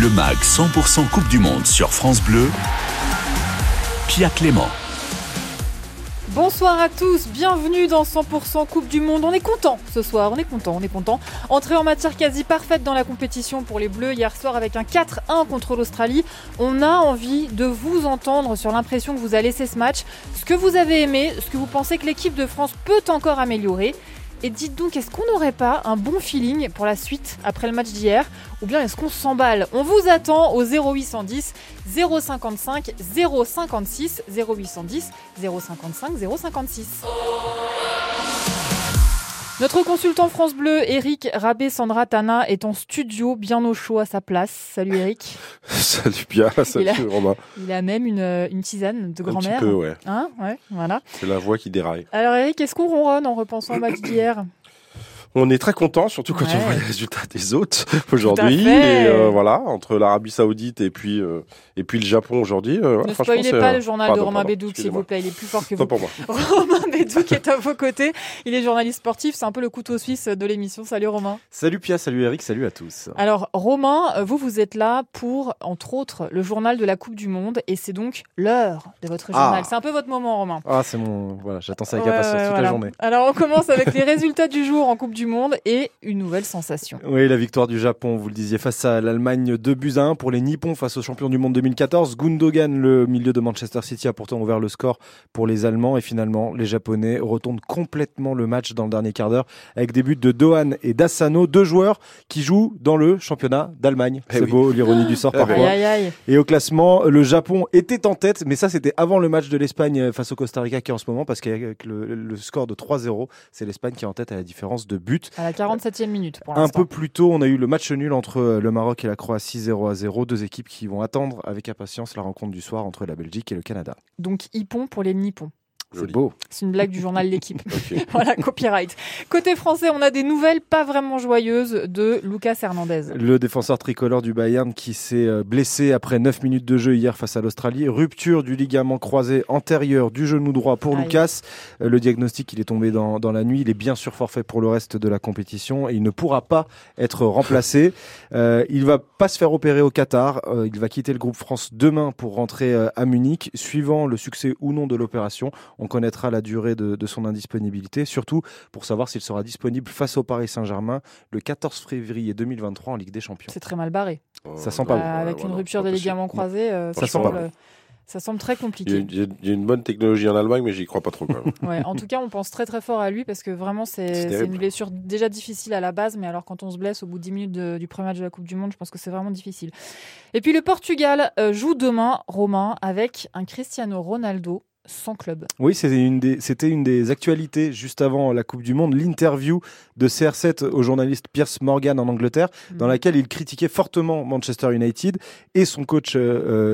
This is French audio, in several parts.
Le MAG 100% Coupe du Monde sur France Bleu. Pia Clément. Bonsoir à tous, bienvenue dans 100% Coupe du Monde. On est content ce soir, on est content, on est content. Entrée en matière quasi parfaite dans la compétition pour les Bleus hier soir avec un 4-1 contre l'Australie. On a envie de vous entendre sur l'impression que vous a laissé ce match, ce que vous avez aimé, ce que vous pensez que l'équipe de France peut encore améliorer. Et dites donc, est-ce qu'on n'aurait pas un bon feeling pour la suite après le match d'hier Ou bien est-ce qu'on s'emballe On vous attend au 0810 055 056 0810 055 056. Notre consultant France Bleu, Eric Rabé Sandra Tana, est en studio, bien au chaud à sa place. Salut Eric. salut Pia, salut il Romain. Il a même une, une tisane de grand-mère. Un petit peu, ouais. Hein ouais, voilà. C'est la voix qui déraille. Alors Eric, est-ce qu'on ronronne en repensant au match d'hier? On est très content, surtout quand Ouais. on voit les résultats des autres aujourd'hui. Et euh, voilà, entre l'Arabie Saoudite et puis euh, et puis le Japon aujourd'hui. euh, Ne spoilez pas le journal Pardon, de Romain Bédouk, s'il vous plaît. Il est plus fort que Pas vous. pour moi. Romain Bédouk est à vos côtés. Il est journaliste sportif. C'est un peu le couteau suisse de l'émission. Salut Romain. Salut Pia, salut Eric, salut à tous. Alors Romain, euh, vous, vous êtes là pour, entre autres, le journal de la Coupe du Monde. Et c'est donc l'heure de votre Ah. journal. C'est un peu votre moment, Romain. Ah, c'est mon. Voilà, j'attends ça avec impatience ouais, toute voilà. la journée. Alors on commence avec les résultats du jour en Coupe du Monde et une nouvelle sensation. Oui, la victoire du Japon, vous le disiez, face à l'Allemagne 2 buts à 1 pour les Nippons face aux champions du monde 2014. Gundogan, le milieu de Manchester City, a pourtant ouvert le score pour les Allemands et finalement, les Japonais retournent complètement le match dans le dernier quart d'heure avec des buts de Dohan et d'Asano, deux joueurs qui jouent dans le championnat d'Allemagne. Eh C'est oui. beau, l'ironie du sort Eh ben. parfois. Aïe aïe aïe. Et au classement, le Japon était en tête, mais ça c'était avant le match de l'Espagne face au Costa Rica qui est en ce moment, parce qu'avec le, le score de 3-0, c'est l'Espagne qui est en tête à la différence de but. À la 47e minute pour Un peu plus tôt, on a eu le match nul entre euh, le Maroc et la Croatie 0 à 0, deux équipes qui vont attendre avec impatience la rencontre du soir entre la Belgique et le Canada. Donc Ippon pour les Nippons. C'est beau. C'est une blague du journal L'équipe. Voilà, copyright. Côté français, on a des nouvelles pas vraiment joyeuses de Lucas Hernandez. Le défenseur tricolore du Bayern qui s'est euh, blessé après 9 minutes de jeu hier face à l'Australie. Rupture du ligament croisé antérieur du genou droit pour Aïe. Lucas. Euh, Le diagnostic, il est tombé dans, dans la nuit. Il est bien sûr forfait pour le reste de la compétition et il ne pourra pas être remplacé. Euh, il va pas se faire opérer au Qatar. Euh, il va quitter le groupe France demain pour rentrer à Munich. Suivant le succès ou non de l'opération, on connaîtra la durée de, de son indisponibilité, surtout pour savoir s'il sera disponible face au Paris Saint-Germain le 14 février 2023 en Ligue des Champions. C'est très mal barré. Ça sent pas Bah, bon. avec Ouais, une rupture des ligaments croisés, euh, ça, Ça sent semble, pas ça semble très compliqué. il y a- il y a une bonne technologie en Allemagne, mais j'y crois pas trop. Quand même. Ouais, en tout cas, on pense très très fort à lui parce que vraiment, c'est une blessure déjà difficile à la base, mais alors quand on se blesse au bout de 10 minutes de- du premier match de la Coupe du Monde, je pense que c'est vraiment difficile. Et puis le Portugal euh, joue demain, Romain, avec un Cristiano Ronaldo sans club. Oui, c'était une, des, c'était une des actualités juste avant la Coupe du Monde, l'interview de CR7 au journaliste Pierce Morgan en Angleterre, dans Mhm. laquelle il critiquait fortement Manchester United et son coach euh,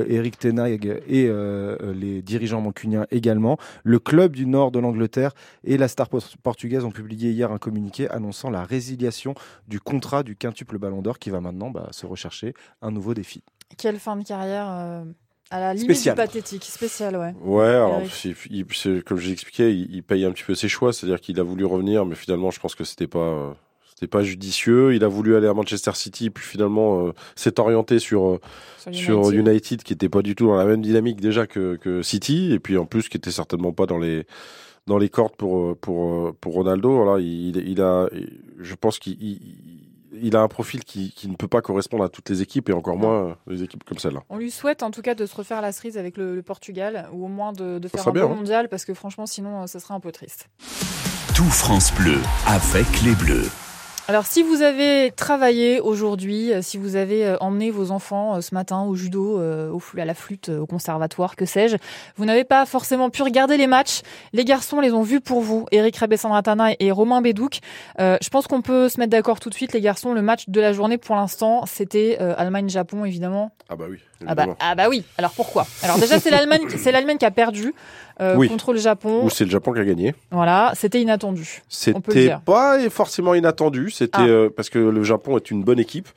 euh, Eric Ten Hag et euh, les dirigeants mancuniens également. Le club du nord de l'Angleterre et la star por- portugaise ont publié hier un communiqué annonçant la résiliation du contrat du quintuple Ballon d'Or qui va maintenant bah, se rechercher un nouveau défi. Quelle fin de carrière euh, à la limite Spécial. du pathétique, spécial, ouais. Ouais, alors il- comme j'ai expliqué, il, il paye un petit peu ses choix, c'est-à-dire qu'il a voulu revenir, mais finalement, je pense que c'était pas. euh, C'était pas judicieux. Il a voulu aller à Manchester City, puis finalement euh, s'est orienté sur euh, sur United, qui était pas du tout dans la même dynamique déjà que, que City, et puis en plus qui était certainement pas dans les dans les cordes pour euh, pour pour Ronaldo. Voilà, il, il a, je pense qu'il il- a un profil qui, qui ne peut pas correspondre à toutes les équipes et encore moins euh, des équipes comme celle-là. On lui souhaite en tout cas de se refaire la cerise avec le, le Portugal, ou au moins de, faire un bien, bon hein. mondial, parce que franchement, sinon, euh, ça serait un peu triste. Tout France Bleu avec les Bleus. Alors, si vous avez travaillé aujourd'hui, euh, si vous avez euh, emmené vos enfants euh, ce matin au judo, à la flûte, au conservatoire, que sais-je, vous n'avez pas forcément pu regarder les matchs. Les garçons les ont vus pour vous, Eric Rabessandratana et Romain Bédouc. Euh, je pense qu'on peut se mettre d'accord tout de suite, les garçons. Le match de la journée pour l'instant, c'était Allemagne-Japon, évidemment. Ah bah oui. Ah bah, ah bah oui. Alors pourquoi? Alors déjà, c'est l'Allemagne, c'est l'Allemagne qui a perdu euh, Oui. contre le Japon. Ou c'est le Japon qui a gagné. Voilà, c'était inattendu. C'était pas forcément inattendu. C'était Ah. euh, parce que le Japon est une bonne équipe.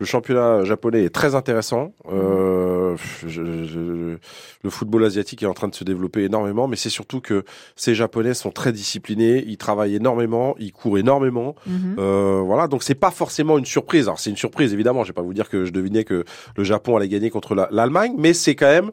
Le championnat japonais est très intéressant. Euh, le football asiatique est en train de se développer énormément, mais c'est surtout que ces Japonais sont très disciplinés, ils travaillent énormément, ils courent énormément. Mhm. voilà, donc c'est pas forcément une surprise. Alors c'est une surprise évidemment. Je vais pas vous dire que je devinais que le Japon allait gagner contre l'Allemagne, mais c'est quand même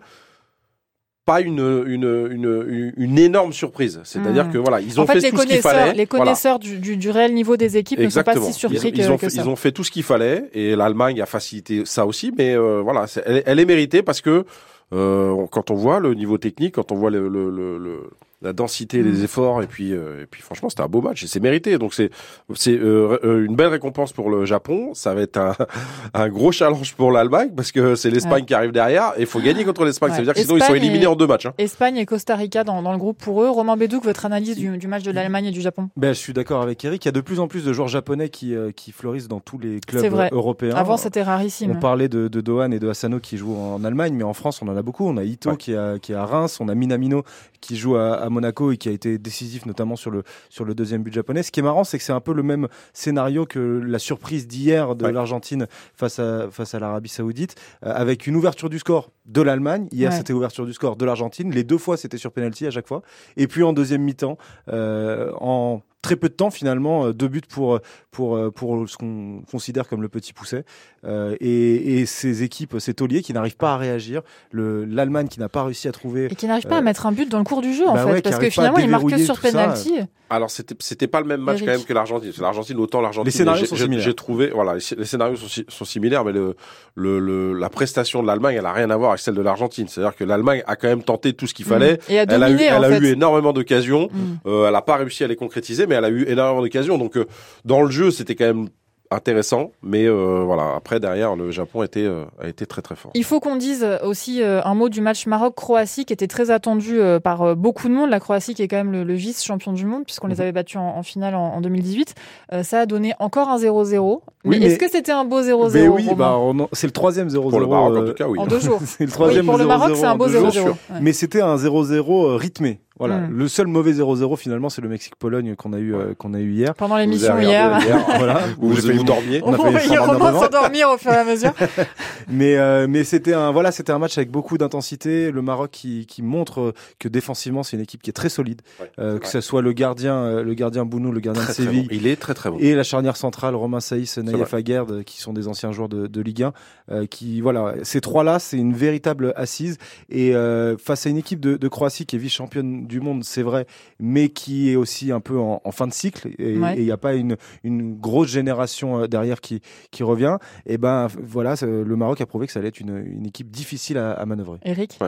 pas une, une, une, une énorme surprise. C'est-à-dire hmm. que voilà, ils ont fait, tout ce qu'il fallait. Les connaisseurs du, du, réel niveau des équipes ne sont pas si surpris ils, que, ils ont, ça. Ils ont fait tout ce qu'il fallait et l'Allemagne a facilité ça aussi, mais euh, voilà, elle, elle, est méritée parce que euh, quand on voit le niveau technique, quand on voit le, le, le la densité, les mm. efforts, et puis, euh, et puis franchement, c'était un beau match et c'est mérité. Donc c'est c'est euh, euh, une belle récompense pour le Japon. Ça va être un, un gros challenge pour l'Allemagne parce que c'est l'Espagne qui arrive derrière et il faut gagner contre l'Espagne. Ça veut dire que sinon ils sont éliminés en deux matchs. Hein. Espagne et Costa Rica dans, dans, le groupe pour eux. Romain Bédouc, votre analyse du, du match de l'Allemagne et du Japon? Ben, Je suis d'accord avec Eric. Il y a de plus en plus de joueurs japonais qui, qui fleurissent dans tous les clubs européens. Avant, c'était rarissime. On parlait de, de Dohan et de Asano qui jouent en Allemagne, mais en France, on en a beaucoup. On a Ito qui, a, qui est à Reims, on a Minamino qui joue à, à Monaco et qui a été décisif, notamment sur le, sur le deuxième but japonais. Ce qui est marrant, c'est que c'est un peu le même scénario que la surprise d'hier de l'Argentine face à, face à l'Arabie Saoudite, euh, avec une ouverture du score de l'Allemagne. Hier, c'était ouverture du score de l'Argentine. Les deux fois, c'était sur penalty à chaque fois. Et puis en deuxième mi-temps, euh, en très peu de temps finalement, euh, deux buts pour pour pour ce qu'on considère comme le petit pousset euh, et, et ces équipes, ces tauliers qui n'arrivent pas à réagir, le l'Allemagne qui n'a pas réussi à trouver et qui n'arrive pas à mettre un but dans le cours du jeu en bah fait, parce que finalement il marque que sur penalty. Alors c'était c'était pas le même match quand même que l'Argentine. L'Argentine autant l'Argentine. Les scénarios sont similaires. J'ai trouvé voilà les, scénarios sont, sont, similaires, mais le, le, la prestation de l'Allemagne elle a rien à voir avec celle de l'Argentine. C'est-à-dire que l'Allemagne a quand même tenté tout ce qu'il fallait. Et a elle a eu elle a eu énormément d'occasions. Mm. Euh, elle a pas réussi à les concrétiser, mais elle a eu énormément d'occasions. Donc euh, dans le jeu c'était quand même intéressant, mais euh, voilà. Après derrière, le Japon était euh, a été très très fort. Il faut qu'on dise aussi euh, un mot du match Maroc-Croatie qui était très attendu par beaucoup de monde. La Croatie qui est quand même le, vice champion du monde puisqu'on les mhm. avait battus en, finale en, 2018. ça a donné encore un 0-0. Mais, est-ce que c'était un beau 0-0 Oui, bah, c'est le troisième 0-0 pour le Maroc en tout cas. Oui. En deux jours. c'est le troisième pour le Maroc, c'est un beau 0-0. Mais c'était un 0-0 rythmé. Voilà. Hmm. Le seul mauvais 0-0 finalement, c'est le Mexique-Pologne qu'on a eu euh, qu'on a eu hier. Pendant l'émission hier. voilà. vous, vous, vous dormiez. On, a failli s'endormir au fur et à mesure. mais euh, mais c'était un voilà, c'était un match avec beaucoup d'intensité. Le Maroc qui, qui montre que défensivement, c'est une équipe qui est très solide. euh, que ce soit le gardien euh, le gardien Bounou, le gardien de Séville. Il est très très bon. Et la charnière centrale Romain Saïs, Naïef Aguerd, qui sont des anciens joueurs de, de Ligue 1. qui voilà, ces trois là, c'est une véritable assise. Et face à une équipe de, de Croatie qui est vice championne du monde, c'est vrai, mais qui est aussi un peu en, fin de cycle et il n'y a pas une, une grosse génération euh, derrière qui, qui revient. Et ben voilà, le Maroc a prouvé que ça allait être une, une équipe difficile à, à manœuvrer. Eric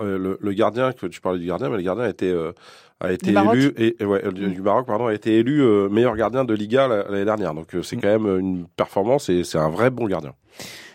euh, le, gardien, que tu parlais du gardien, mais le gardien a été, euh, a été élu et, ouais, du, Maroc pardon a été élu meilleur gardien de Liga l'année dernière. Donc c'est mm. quand même une performance et c'est un vrai bon gardien.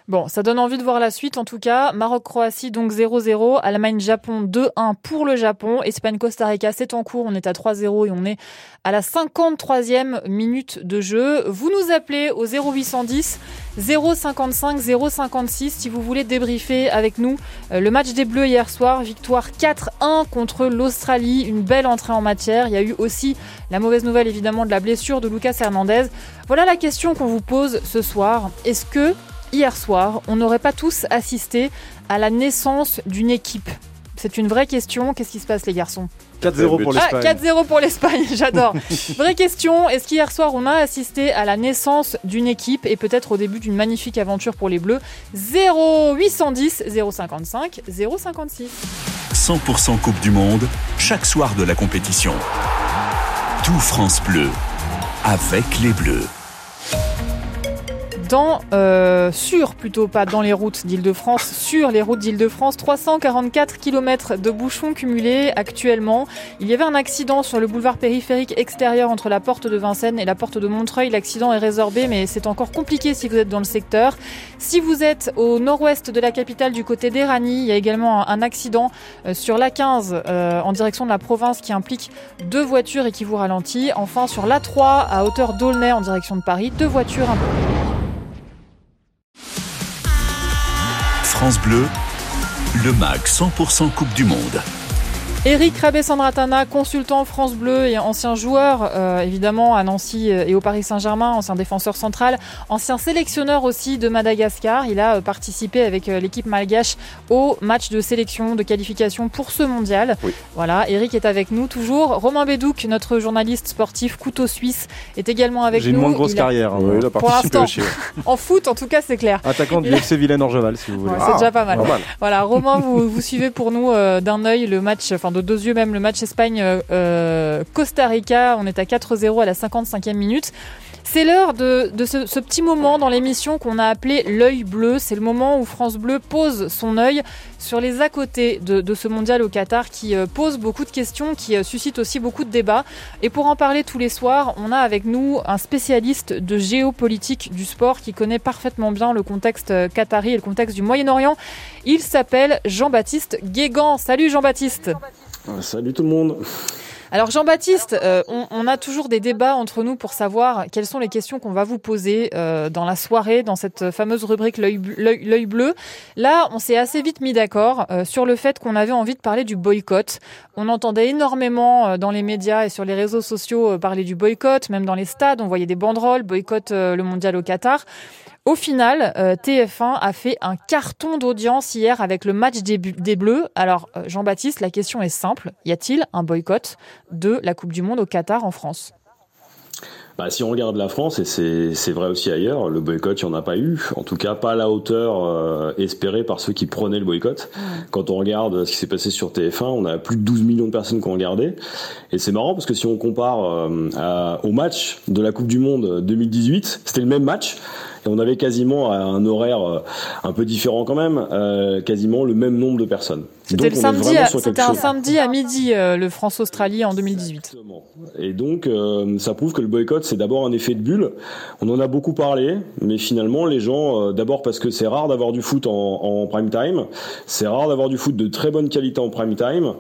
Bon, ça donne envie de voir la suite en tout cas. Maroc-Croatie donc 0-0, Allemagne-Japon 2-1 pour le Japon, Espagne-Costa Rica c'est en cours, on est à 3-0 et on est à la 53e minute de jeu. Vous nous appelez au 0810 055 056 si vous voulez débriefer avec nous euh, le match des Bleus hier soir, victoire 4-1 contre l'Australie, une belle entrée en matière. Il y a eu aussi la mauvaise nouvelle évidemment de la blessure de Lucas Hernandez. Voilà la question qu'on vous pose ce soir. Est-ce que hier soir, on n'aurait pas tous assisté à la naissance d'une équipe C'est une vraie question. Qu'est-ce qui se passe, les garçons? 4-0 pour l'Espagne. Ah, 4-0 pour l'Espagne, j'adore. Vraie question, est-ce qu'hier soir on a assisté à la naissance d'une équipe et peut-être au début d'une magnifique aventure pour les Bleus? 0810 055 056. 100% Coupe du Monde, chaque soir de la compétition. Tout France Bleu, avec les Bleus dans, euh, sur plutôt pas dans les routes d'Île-de-France, sur les routes d'Île-de-France, 344 km de bouchons cumulés actuellement. Il y avait un accident sur le boulevard périphérique extérieur entre la porte de Vincennes et la porte de Montreuil. L'accident est résorbé, mais c'est encore compliqué si vous êtes dans le secteur. Si vous êtes au nord-ouest de la capitale, du côté d'Erani, il y a également un accident euh, sur l'A15 euh, en direction de la province qui implique deux voitures et qui vous ralentit. Enfin, sur l'A3 à hauteur d'Aulnay en direction de Paris, deux voitures France Bleu, le MAC 100% Coupe du Monde. Eric Rabé-Sandratana, consultant France Bleu et ancien joueur euh, évidemment à Nancy et au Paris Saint-Germain, ancien défenseur central, ancien sélectionneur aussi de Madagascar. Il a euh, participé avec euh, l'équipe malgache au match de sélection de qualification pour ce mondial. Voilà, Eric est avec nous toujours. Romain Bédouc, notre journaliste sportif couteau suisse, est également avec nous. J'ai une moins grosse carrière. Hein, oui, pour l'instant, en foot en tout cas c'est clair. Attaquant du FC Vilaine-Orgeval si vous voulez. c'est déjà pas mal. Voilà, Romain, vous, vous suivez pour nous d'un œil le match, enfin de deux yeux même le match Espagne-Costa euh, Rica. On est à 4-0 à la 55e minute. C'est l'heure de, ce, petit moment dans l'émission qu'on a appelé l'œil bleu. C'est le moment où France Bleu pose son œil sur les à côté de, ce mondial au Qatar qui euh, pose beaucoup de questions, qui euh, suscite aussi beaucoup de débats. Et pour en parler tous les soirs, on a avec nous un spécialiste de géopolitique du sport qui connaît parfaitement bien le contexte qatari et le contexte du Moyen-Orient. Il s'appelle Jean-Baptiste Guégan. Salut Jean-Baptiste. Tout le monde. Alors Jean-Baptiste, euh, on, a toujours des débats entre nous pour savoir quelles sont les questions qu'on va vous poser euh, dans la soirée, dans cette fameuse rubrique l'œil bleu. Là, on s'est assez vite mis d'accord euh, sur le fait qu'on avait envie de parler du boycott. On entendait énormément dans les médias et sur les réseaux sociaux parler du boycott, même dans les stades, on voyait des banderoles, boycott le mondial au Qatar. Au final, euh, TF1 a fait un carton d'audience hier avec le match des, Bleus. Alors, euh, Jean-Baptiste, la question est simple. Y a-t-il un boycott de la Coupe du Monde au Qatar en France? Bah, si on regarde la France, et c'est vrai aussi ailleurs, le boycott, il n'y en a pas eu. En tout cas, pas à la hauteur euh, espérée par ceux qui prenaient le boycott. Quand on regarde ce qui s'est passé sur TF1, on a plus de 12 millions de personnes qui ont regardé. Et c'est marrant parce que si on compare au match de la Coupe du Monde 2018, c'était le même match on avait quasiment un horaire euh, un peu différent quand même, euh, quasiment le même nombre de personnes. C'était le samedi, c'était un samedi à midi euh, le France-Australie en 2018. Et donc ça prouve que le boycott c'est d'abord un effet de bulle. On en a beaucoup parlé, mais finalement les gens, d'abord parce que c'est rare d'avoir du foot en, prime time, c'est rare d'avoir du foot de très bonne qualité en prime time.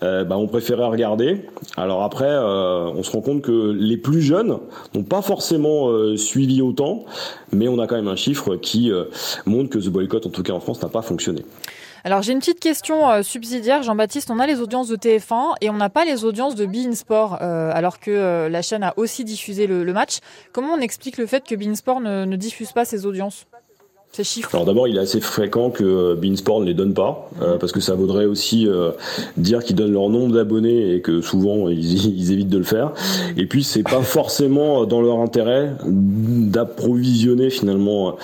bah, on préférait regarder. Alors après, on se rend compte que les plus jeunes n'ont pas forcément suivi autant, mais on a quand même un chiffre qui euh, montre que ce boycott, en tout cas en France, n'a pas fonctionné. Alors j'ai une petite question euh, subsidiaire, Jean-Baptiste. On a les audiences de TF1 et on n'a pas les audiences de Bein Sport, euh, alors que la chaîne a aussi diffusé le, match. Comment on explique le fait que Bein Sport ne diffuse pas ses audiences? Ces chiffres Alors d'abord, il est assez fréquent que euh, Beansport ne les donne pas, euh, parce que ça vaudrait aussi euh, dire qu'ils donnent leur nombre d'abonnés et que souvent ils, évitent de le faire. Et puis c'est pas forcément dans leur intérêt d'approvisionner finalement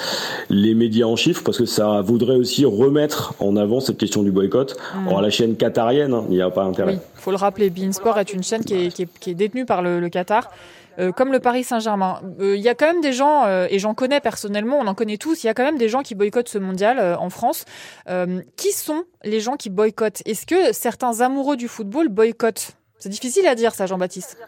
les médias en chiffres, parce que ça vaudrait aussi remettre en avant cette question du boycott. Mm. Or la chaîne qatarienne, hein, il n'y a pas intérêt. Oui, faut le rappeler, Beansport est une chaîne qui est, détenue par le Qatar. Euh, comme le Paris Saint-Germain. Il euh, y a quand même des gens, euh, et j'en connais personnellement, on en connaît tous, il y a quand même des gens qui boycottent ce mondial en France. qui sont les gens qui boycottent? Est-ce que certains amoureux du football boycottent? C'est difficile à dire ça, Jean-Baptiste.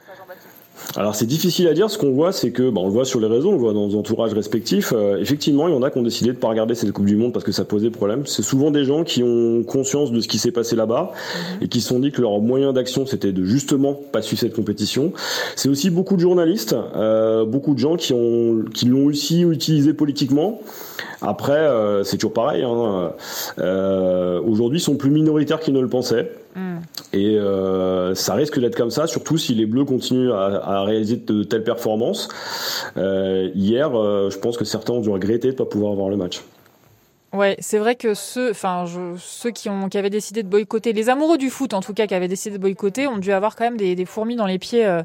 Alors c'est difficile à dire. Ce qu'on voit, c'est que, bah, on le voit sur les réseaux, on le voit dans nos entourages respectifs. Euh, effectivement, il y en a qui ont décidé de pas regarder cette Coupe du Monde parce que ça posait problème. C'est souvent des gens qui ont conscience de ce qui s'est passé là-bas mhm. et qui se sont dit que leur moyen d'action c'était de justement pas suivre cette compétition. C'est aussi beaucoup de journalistes, euh, beaucoup de gens qui ont qui l'ont aussi utilisé politiquement. Après, euh, c'est toujours pareil. Hein. Euh, Aujourd'hui, ils sont plus minoritaires qu'ils ne le pensaient. Mm. Et euh, ça risque d'être comme ça, surtout si les Bleus continuent à, réaliser de telles performances. Euh, hier, euh, je pense que certains ont dû regretter de ne pas pouvoir voir le match. Ouais, c'est vrai que ceux, enfin, ceux qui ont, qui avaient décidé de boycotter, les amoureux du foot en tout cas, qui avaient décidé de boycotter, ont dû avoir quand même des, des fourmis dans les pieds euh,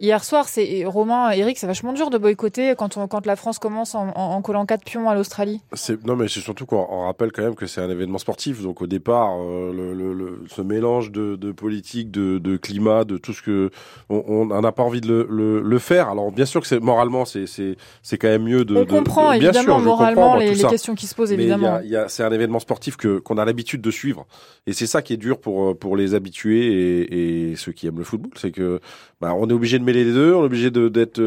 hier soir. C'est Romain, Eric, c'est vachement dur de boycotter quand on, quand la France commence en, en, collant quatre pions à l'Australie. Non, mais c'est surtout qu'on rappelle quand même que c'est un événement sportif. Donc au départ, euh, le, le, ce mélange de, de politique, de, de, climat, de tout ce que on n'a pas envie de le, le, faire. Alors bien sûr que c'est moralement, c'est c'est quand même mieux de. On comprend évidemment moralement les, les questions qui se posent évidemment c'est un événement sportif que qu'on a l'habitude de suivre, et c'est ça qui est dur pour pour les habitués et, et ceux qui aiment le football, c'est que bah, on est obligé de mêler les deux, on est obligé de d'être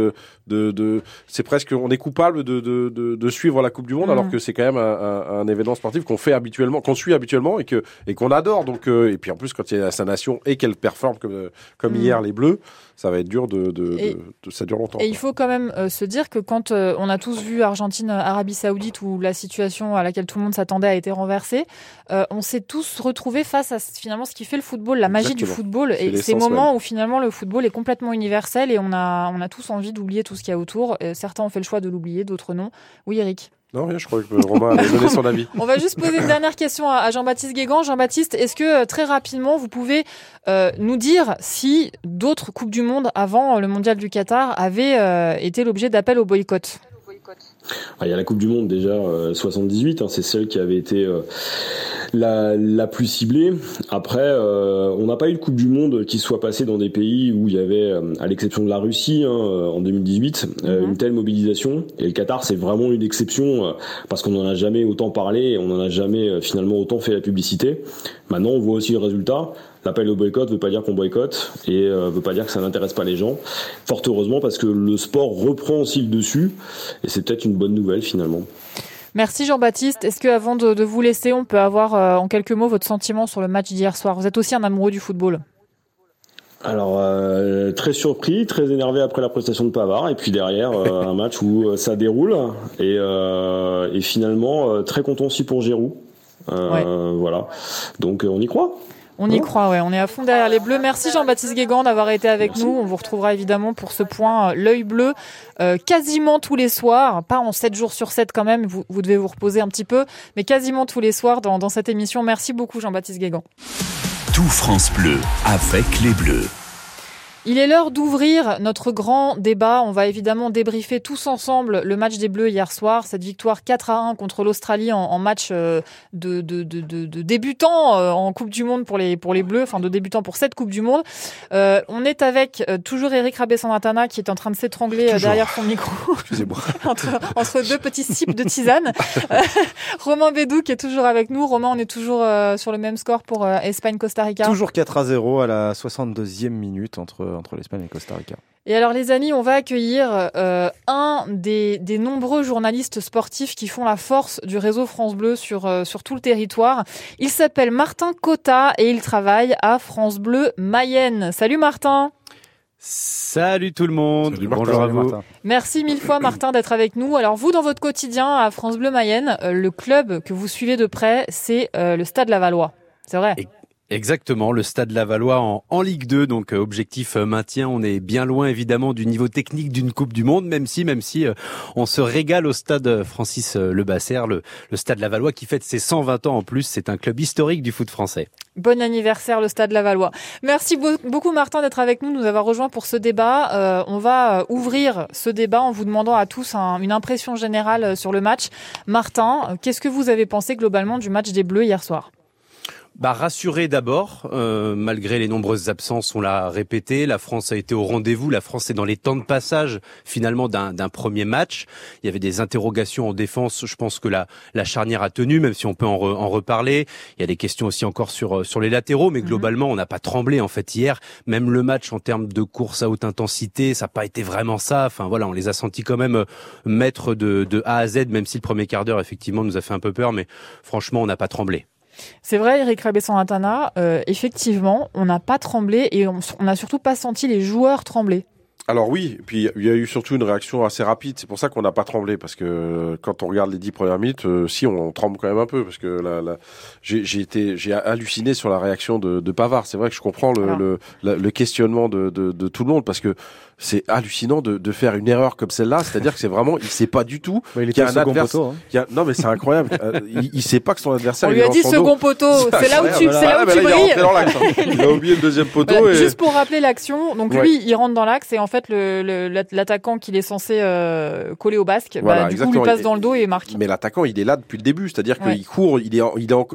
de, de, c'est presque on est coupable de, de, de, suivre la Coupe du Monde, alors mm. que c'est quand même un, un, événement sportif qu'on fait habituellement, qu'on suit habituellement et que et qu'on adore. Donc euh, et puis en plus quand il y a sa nation et qu'elle performe comme comme mm. hier les Bleus ça va être dur de, de, ça dure longtemps. Et il faut quand même euh, se dire que quand euh, on a tous vu Argentine, Arabie Saoudite, où la situation à laquelle tout le monde s'attendait a été renversé. on s'est tous retrouvés face à finalement ce qui fait le football, la magie du football et ces moments où finalement le football est complètement universel et on a on a tous envie d'oublier tout ce qu'il y a autour. certains ont fait le choix de l'oublier, d'autres non. Oui, Eric. Non, rien, je crois que Romain avait donné son avis. On va juste poser une dernière question à Jean-Baptiste Guégan. Jean-Baptiste, est-ce que euh, très rapidement, vous pouvez euh, nous dire si d'autres Coupes du Monde avant le Mondial du Qatar avaient euh, été l'objet d'appels au boycott? Ah, il y a la Coupe du Monde déjà 78, hein, c'est celle qui avait été la, la plus ciblée. Après, euh, on n'a pas eu de Coupe du Monde qui soit passée dans des pays où il y avait, euh, à l'exception de la Russie hein, euh, en 2018, mhm. une telle mobilisation. Et le Qatar, c'est vraiment une exception parce qu'on n'en a jamais autant parlé et on n'en a jamais finalement autant fait la publicité. Maintenant, on voit aussi le résultat. L'appel au boycott ne veut pas dire qu'on boycotte et ne veut pas dire que ça n'intéresse pas les gens. Fort heureusement parce que le sport reprend aussi le dessus et c'est peut-être une bonne nouvelle finalement. Merci Jean-Baptiste. Est-ce que avant de, vous laisser, on peut avoir euh, en quelques mots votre sentiment sur le match d'hier soir? Vous êtes aussi un amoureux du football. Alors euh, très surpris, très énervé après la prestation de Pavard et puis derrière euh, un match où ça déroule et, et finalement très content aussi pour Giroud. Voilà. Donc on y croit. On y croit, ouais. On est à fond derrière les Bleus. Merci Jean-Baptiste Guégan d'avoir été avec nous. On vous retrouvera évidemment pour ce point euh, l'œil bleu euh, quasiment tous les soirs, pas en 7 jours sur 7 quand même. Vous, devez vous reposer un petit peu, mais quasiment tous les soirs dans, dans cette émission. Merci beaucoup Jean-Baptiste Guégan. Tout France Bleu avec les Bleus. Il est l'heure d'ouvrir notre grand débat. On va évidemment débriefer tous ensemble le match des Bleus hier soir, cette victoire 4 à 1 contre l'Australie en, match euh, de, de, de, de débutants euh, en Coupe du Monde pour les, pour les Bleus, enfin de débutants pour cette Coupe du Monde. Euh, on est avec toujours Eric Rabé-Santana qui est en train de s'étrangler derrière son micro. entre, entre, deux petits sips de tisane. Romain Bédou qui est toujours avec nous. Romain, on est toujours sur le même score pour Espagne-Costa Rica. Toujours 4 à 0 à la 62e minute entre entre l'Espagne et Costa Rica. Et alors les amis, on va accueillir euh, un des, nombreux journalistes sportifs qui font la force du réseau France Bleu sur, euh, sur tout le territoire. Il s'appelle Martin Cotta et il travaille à France Bleu Mayenne. Salut Martin Salut tout le monde. Bonjour à vous. Merci mille fois Martin d'être avec nous. Alors vous dans votre quotidien à France Bleu Mayenne, euh, le club que vous suivez de près, c'est le Stade Lavallois. C'est vrai. Exactement, le Stade Lavallois en, Ligue 2, donc euh, objectif euh, maintien. On est bien loin évidemment du niveau technique d'une Coupe du Monde, même si, même si euh, on se régale au Stade Francis Le Basser, le, le Stade Lavallois qui fête ses 120 ans en plus. C'est un club historique du foot français. Bon anniversaire le Stade Lavallois. Merci beaucoup Martin d'être avec nous, nous avoir rejoint pour ce débat. on va ouvrir ce débat en vous demandant à tous une impression générale sur le match. Martin, qu'est-ce que vous avez pensé globalement du match des Bleus hier soir? Bah, rassuré d'abord, euh, malgré les nombreuses absences, on l'a répété, la France a été au rendez-vous, la France est dans les temps de passage finalement d'un premier match. Il y avait des interrogations en défense, je pense que la, la charnière a tenu, même si on peut en, en reparler. Il y a des questions aussi encore sur, sur les latéraux, mais mhm. globalement on n'a pas tremblé en fait hier. Même le match en termes de course à haute intensité, ça n'a pas été vraiment ça. Enfin voilà, on les a sentis quand même euh, maîtres de, de A à Z, même si le premier quart d'heure effectivement nous a fait un peu peur, mais franchement on n'a pas tremblé. C'est vrai, Eric Rabé-Santana, euh, effectivement, on n'a pas tremblé et on n'a surtout pas senti les joueurs trembler. Alors oui, puis il y a eu surtout une réaction assez rapide. C'est pour ça qu'on n'a pas tremblé parce que euh, quand on regarde les dix premières minutes, euh, si on, tremble quand même un peu parce que là, j'ai été, j'ai halluciné sur la réaction de, de Pavard. C'est vrai que je comprends le, le, le questionnement de, de, de, tout le monde parce que c'est hallucinant de, de, faire une erreur comme celle-là. C'est-à-dire que c'est vraiment, il sait pas du tout qu'il y a un adversaire. Hein. Non, mais c'est incroyable. Euh, il, il, sait pas que son adversaire. On lui a dit second poteau. C'est là où tu, c'est là où tu brilles. Hein. Il a oublié le deuxième poteau. et... Juste pour rappeler l'action. Donc lui, il rentre dans l'axe et en fait le, l'attaquant qu'il est censé euh, coller au basque, bah, du coup, lui passe dans le dos et marque. Mais l'attaquant, il est là depuis le début. C'est-à-dire qu'il court, il est, il est, en...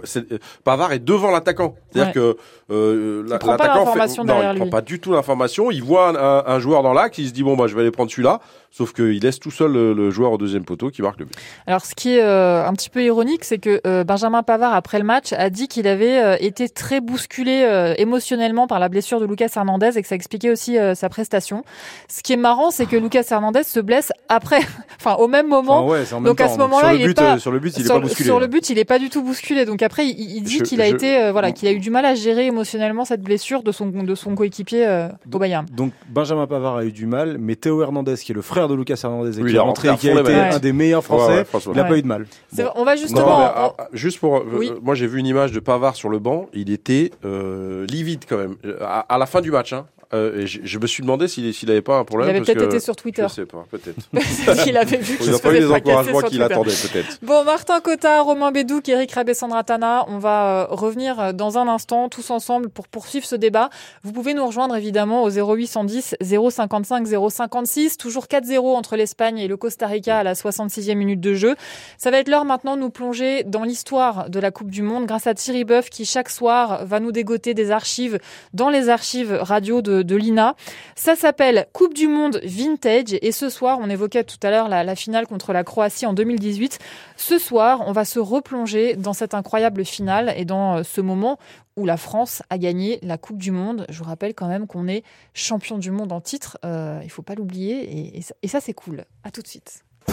Pavard est devant l'attaquant. C'est-à-dire que euh, l'attaquant fait... non, il prend pas du tout l'information. Il voit un, un joueur dans l'axe, il se dit bon bah je vais aller prendre celui-là. Sauf qu'il laisse tout seul le, joueur au deuxième poteau qui marque le but. Alors ce qui est euh, un petit peu ironique, c'est que euh, Benjamin Pavard après le match a dit qu'il avait euh, été très bousculé émotionnellement par la blessure de Lucas Hernandez et que ça expliquait aussi sa prestation. Ce qui est marrant, c'est que Lucas Hernandez se blesse après, enfin au même moment. Enfin, ouais, c'est en même donc à ce moment-là, il est pas sur le but, il est sur, pas le- bousculé. sur le but, il est pas du tout bousculé. Donc après, il, il dit qu'il a je- été, voilà, qu'il a eu du mal à gérer émotionnellement cette blessure de son de son coéquipier au Bayern. Donc Benjamin Pavard a eu du mal, mais Théo Hernandez, qui est le frère de Lucas Hernandez et Oui, qui il est a rentré et qui a été balles. un des meilleurs Ouais, français, ouais, franchement. il n'a Ouais. pas eu de mal. Bon. On va Non, justement. mais, en- ah, ah, juste pour, euh, Oui. euh, moi j'ai vu une image de Pavard sur le banc, il était euh, livide quand même Euh, à, à la fin du match. Hein. Euh, je, je me suis demandé s'il s'il avait pas un problème. il avait peut-être que- été sur Twitter. Je sais pas, peut-être. Qu'il avait vu Il a pas eu les encouragements qu'il attendait, peut-être. Bon, Martin Cotta, Romain Bédouc, Eric Rabessandratana, on va euh, revenir euh, dans un instant tous ensemble pour poursuivre ce débat. Vous pouvez nous rejoindre évidemment au 0810 055 056, toujours 4-0 entre l'Espagne et le Costa Rica à la 66e minute de jeu. Ça va être l'heure maintenant de nous plonger dans l'histoire de la Coupe du Monde grâce à Thierry Boeuf qui chaque soir va nous dégoter des archives dans les archives radio de, de l'INA. Ça s'appelle Coupe du Monde Vintage et ce soir, on évoquait tout à l'heure la, finale contre la Croatie en 2018. Ce soir, on va se replonger dans cette incroyable finale et dans euh, ce moment où la France a gagné la Coupe du Monde. Je vous rappelle quand même qu'on est champion du monde en titre, euh, il faut pas l'oublier et, ça, c'est cool. À tout de suite. Et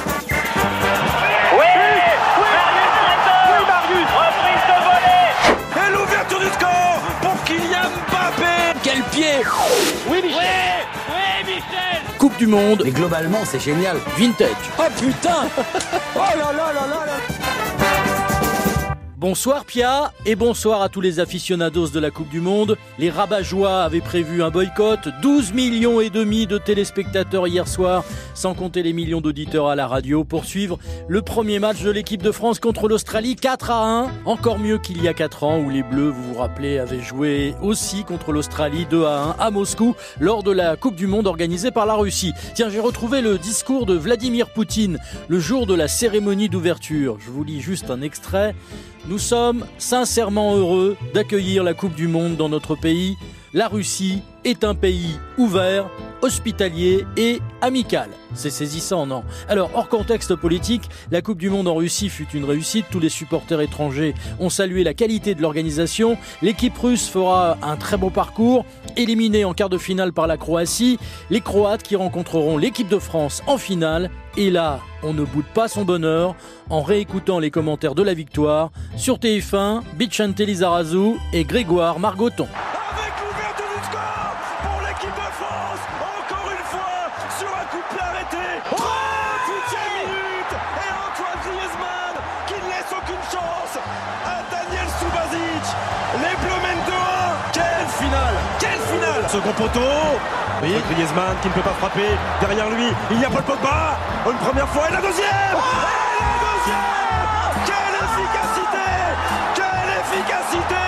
Oui Michel. Oui, Michel. Coupe du Monde, Mais globalement, c'est génial. vintage. Oh putain. Oh là là là là là Bonsoir Pia et bonsoir à tous les aficionados de la Coupe du Monde. Les rabat-joie avaient prévu un boycott, 12 millions et demi de téléspectateurs hier soir, sans compter les millions d'auditeurs à la radio, pour suivre le premier match de l'équipe de France contre l'Australie 4 à 1. Encore mieux qu'il y a 4 ans où les Bleus, vous vous rappelez, avaient joué aussi contre l'Australie 2 à 1 à Moscou lors de la Coupe du Monde organisée par la Russie. Tiens, j'ai retrouvé le discours de Vladimir Poutine le jour de la cérémonie d'ouverture. Je vous lis juste un extrait. Nous sommes sincèrement heureux d'accueillir la Coupe du Monde dans notre pays. La Russie est un pays ouvert, hospitalier et amical. C'est saisissant, non? Alors, hors contexte politique, la Coupe du Monde en Russie fut une réussite. Tous les supporters étrangers ont salué la qualité de l'organisation. L'équipe russe fera un très beau parcours, éliminée en quart de finale par la Croatie. Les Croates qui rencontreront l'équipe de France en finale. Et là, on ne boude pas son bonheur en réécoutant les commentaires de la victoire sur TF1, Bichante Lizarazu et Grégoire Margoton. Second poteau. Oui, Griezmann qui ne peut pas frapper. Derrière lui, il y a Paul Pogba. Une première fois. Et la deuxième. Et la deuxième. Quelle efficacité. Quelle efficacité.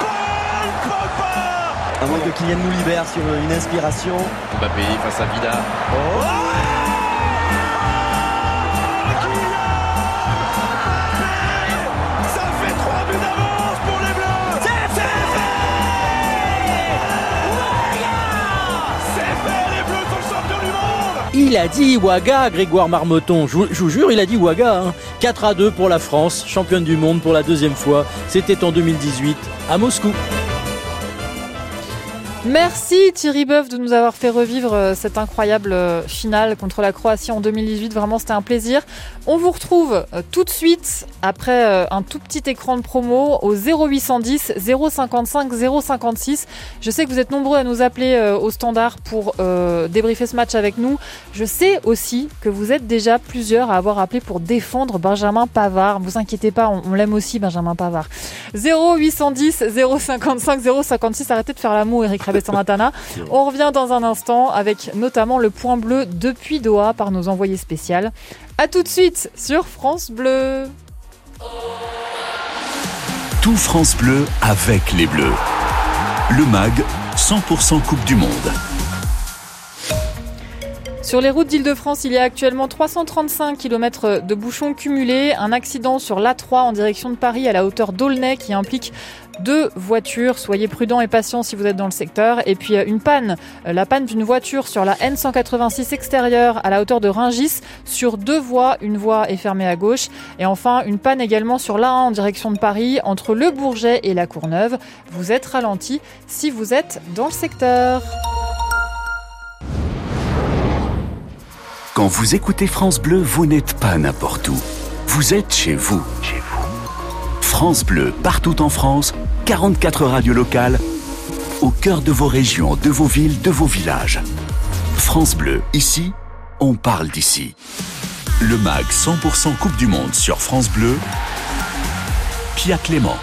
Paul Pogba. À moins que Kylian nous libère sur une inspiration. Mbappé face à Vida. Ça Il a dit Ouaga, Grégoire Marmoton. Je vous, jure, il a dit Ouaga. hein. 4 à 2 pour la France, championne du monde pour la deuxième fois. C'était en 2018 à Moscou. Merci Thierry Boeuf de nous avoir fait revivre euh, cette incroyable euh, finale contre la Croatie en 2018. Vraiment, c'était un plaisir. On vous retrouve euh, tout de suite après un tout petit écran de promo au 0810 055 056. Je sais que vous êtes nombreux à nous appeler au standard pour débriefer ce match avec nous. Je sais aussi que vous êtes déjà plusieurs à avoir appelé pour défendre Benjamin Pavard. Ne vous inquiétez pas, on, on l'aime aussi Benjamin Pavard. 0810 055 056. Arrêtez de faire l'amour, Eric On revient dans un instant avec notamment le point bleu depuis Doha par nos envoyés spéciaux. A tout de suite sur France Bleu. Tout France Bleu avec les Bleus. Le MAG, 100% Coupe du Monde. Sur les routes d'Île-de-France, il y a actuellement 335 km de bouchons cumulés. Un accident sur l'A3 en direction de Paris à la hauteur d'Aulnay qui implique deux voitures. Soyez prudents et patients si vous êtes dans le secteur. Et puis euh, une panne, euh, la panne d'une voiture sur la N186 extérieure à la hauteur de Ringis sur deux voies. Une voie est fermée à gauche. Et enfin, une panne également sur l'A1 en direction de Paris entre le Bourget et la Courneuve. Vous êtes ralenti si vous êtes dans le secteur. Quand vous écoutez France Bleu, vous n'êtes pas n'importe où. Vous êtes. Chez vous. France Bleu, partout en France, 44 radios locales, au cœur de vos régions, de vos villes, de vos villages. France Bleu, ici, on parle d'ici. Le MAG 100% Coupe du Monde sur France Bleu, Pia Clément.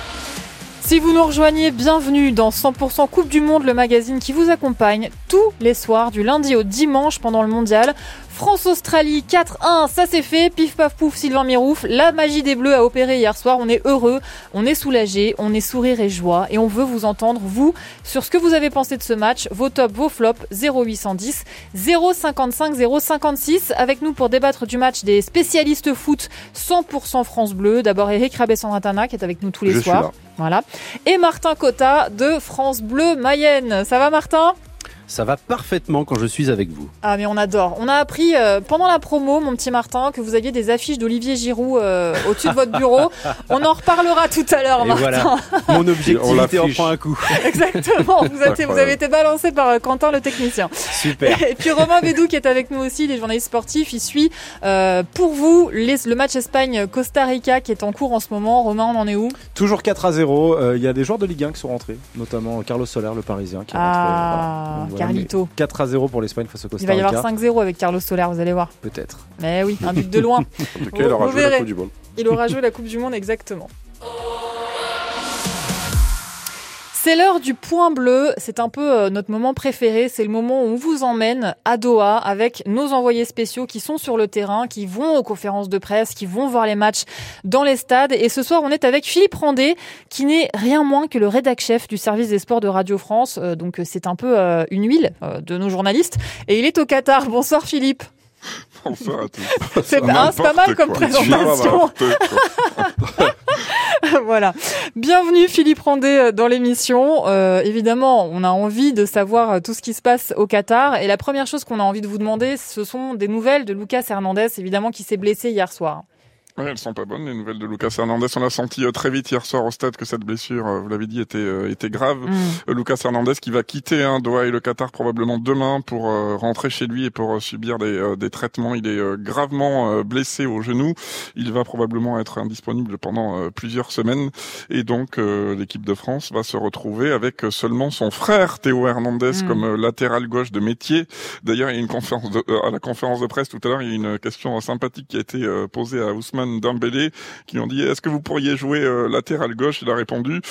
Si vous nous rejoignez, bienvenue dans 100% Coupe du Monde, le magazine qui vous accompagne tous les soirs du lundi au dimanche pendant le mondial. France-Australie 4-1, ça c'est fait. Pif paf pouf, Sylvain Mirouf. La magie des Bleus a opéré hier soir. On est heureux, on est soulagé, on est sourire et joie. Et on veut vous entendre, vous, sur ce que vous avez pensé de ce match, vos tops, vos flops, 0810 055 056. Avec nous pour débattre du match des spécialistes foot 100% France Bleu. D'abord Eric Rabessandratana qui est avec nous tous les Je soirs. Voilà. Et Martin Cotta de France Bleu Mayenne. Ça va Martin? Ça va parfaitement quand je suis avec vous. Ah mais on adore. On a appris euh, pendant la promo, mon petit Martin, que vous aviez des affiches d'Olivier Giroud euh, au-dessus de votre bureau. On en reparlera tout à l'heure, Martin. voilà, mon On objectivité en l'affiche. prend un coup. Exactement. Vous, êtes- vous Incroyable. avez été balancé par euh, Quentin, le technicien. Super. Et puis Romain Bédou qui est avec nous aussi, les journalistes sportifs. Il suit euh, pour vous les- le match Espagne-Costa Rica qui est en cours en ce moment. Romain, on en est où? Toujours 4 à 0. Euh, Il y a des joueurs de Ligue 1 qui sont rentrés, notamment Carlos Soler, le Parisien, qui est rentré. Ah, Voilà. Donc voilà, Carlito. mais 4 à 0 pour l'Espagne face au Costa Il va y avoir Rica. 5-0 avec Carlos Soler, vous allez voir. Peut-être. Mais oui, un but de loin. En tout cas, il aura joué la. Coupe du Monde. Il aura joué la Coupe du Monde exactement. C'est l'heure du point bleu. C'est un peu euh, notre moment préféré. C'est le moment où on vous emmène à Doha avec nos envoyés spéciaux qui sont sur le terrain, qui vont aux conférences de presse, qui vont voir les matchs dans les stades. Et ce soir, on est avec Philippe Randé, qui n'est rien moins que le rédac chef du service des sports de Radio France. Euh, donc, euh, c'est un peu une huile de nos journalistes. Et il est au Qatar. Bonsoir, Philippe. Bonsoir à tous. C'est pas, c'est pas mal comme présentation. voilà. Bienvenue Philippe Randé euh, dans l'émission. Euh, évidemment, on a envie de savoir euh, tout ce qui se passe au Qatar. Et la première chose qu'on a envie de vous demander, ce sont des nouvelles de Lucas Hernandez, évidemment, qui s'est blessé hier soir. Ouais, elles sont pas bonnes, les nouvelles de Lucas Hernandez. On a senti euh, très vite hier soir au stade que cette blessure, euh, vous l'avez dit, était, euh, était grave. Mm. Lucas Hernandez qui va quitter hein, Doha et le Qatar probablement demain pour rentrer chez lui et pour subir des, des traitements. Il est gravement blessé au genou. Il va probablement être indisponible pendant plusieurs semaines. Et donc, l'équipe de France va se retrouver avec seulement son frère Théo Hernandez Mm. comme latéral gauche de métier. D'ailleurs, il y a une conférence de- à la conférence de presse tout à l'heure, il y a une question sympathique qui a été posée à Ousmane Dembélé, qui ont dit est-ce que vous pourriez jouer euh, latéral gauche? Il a répondu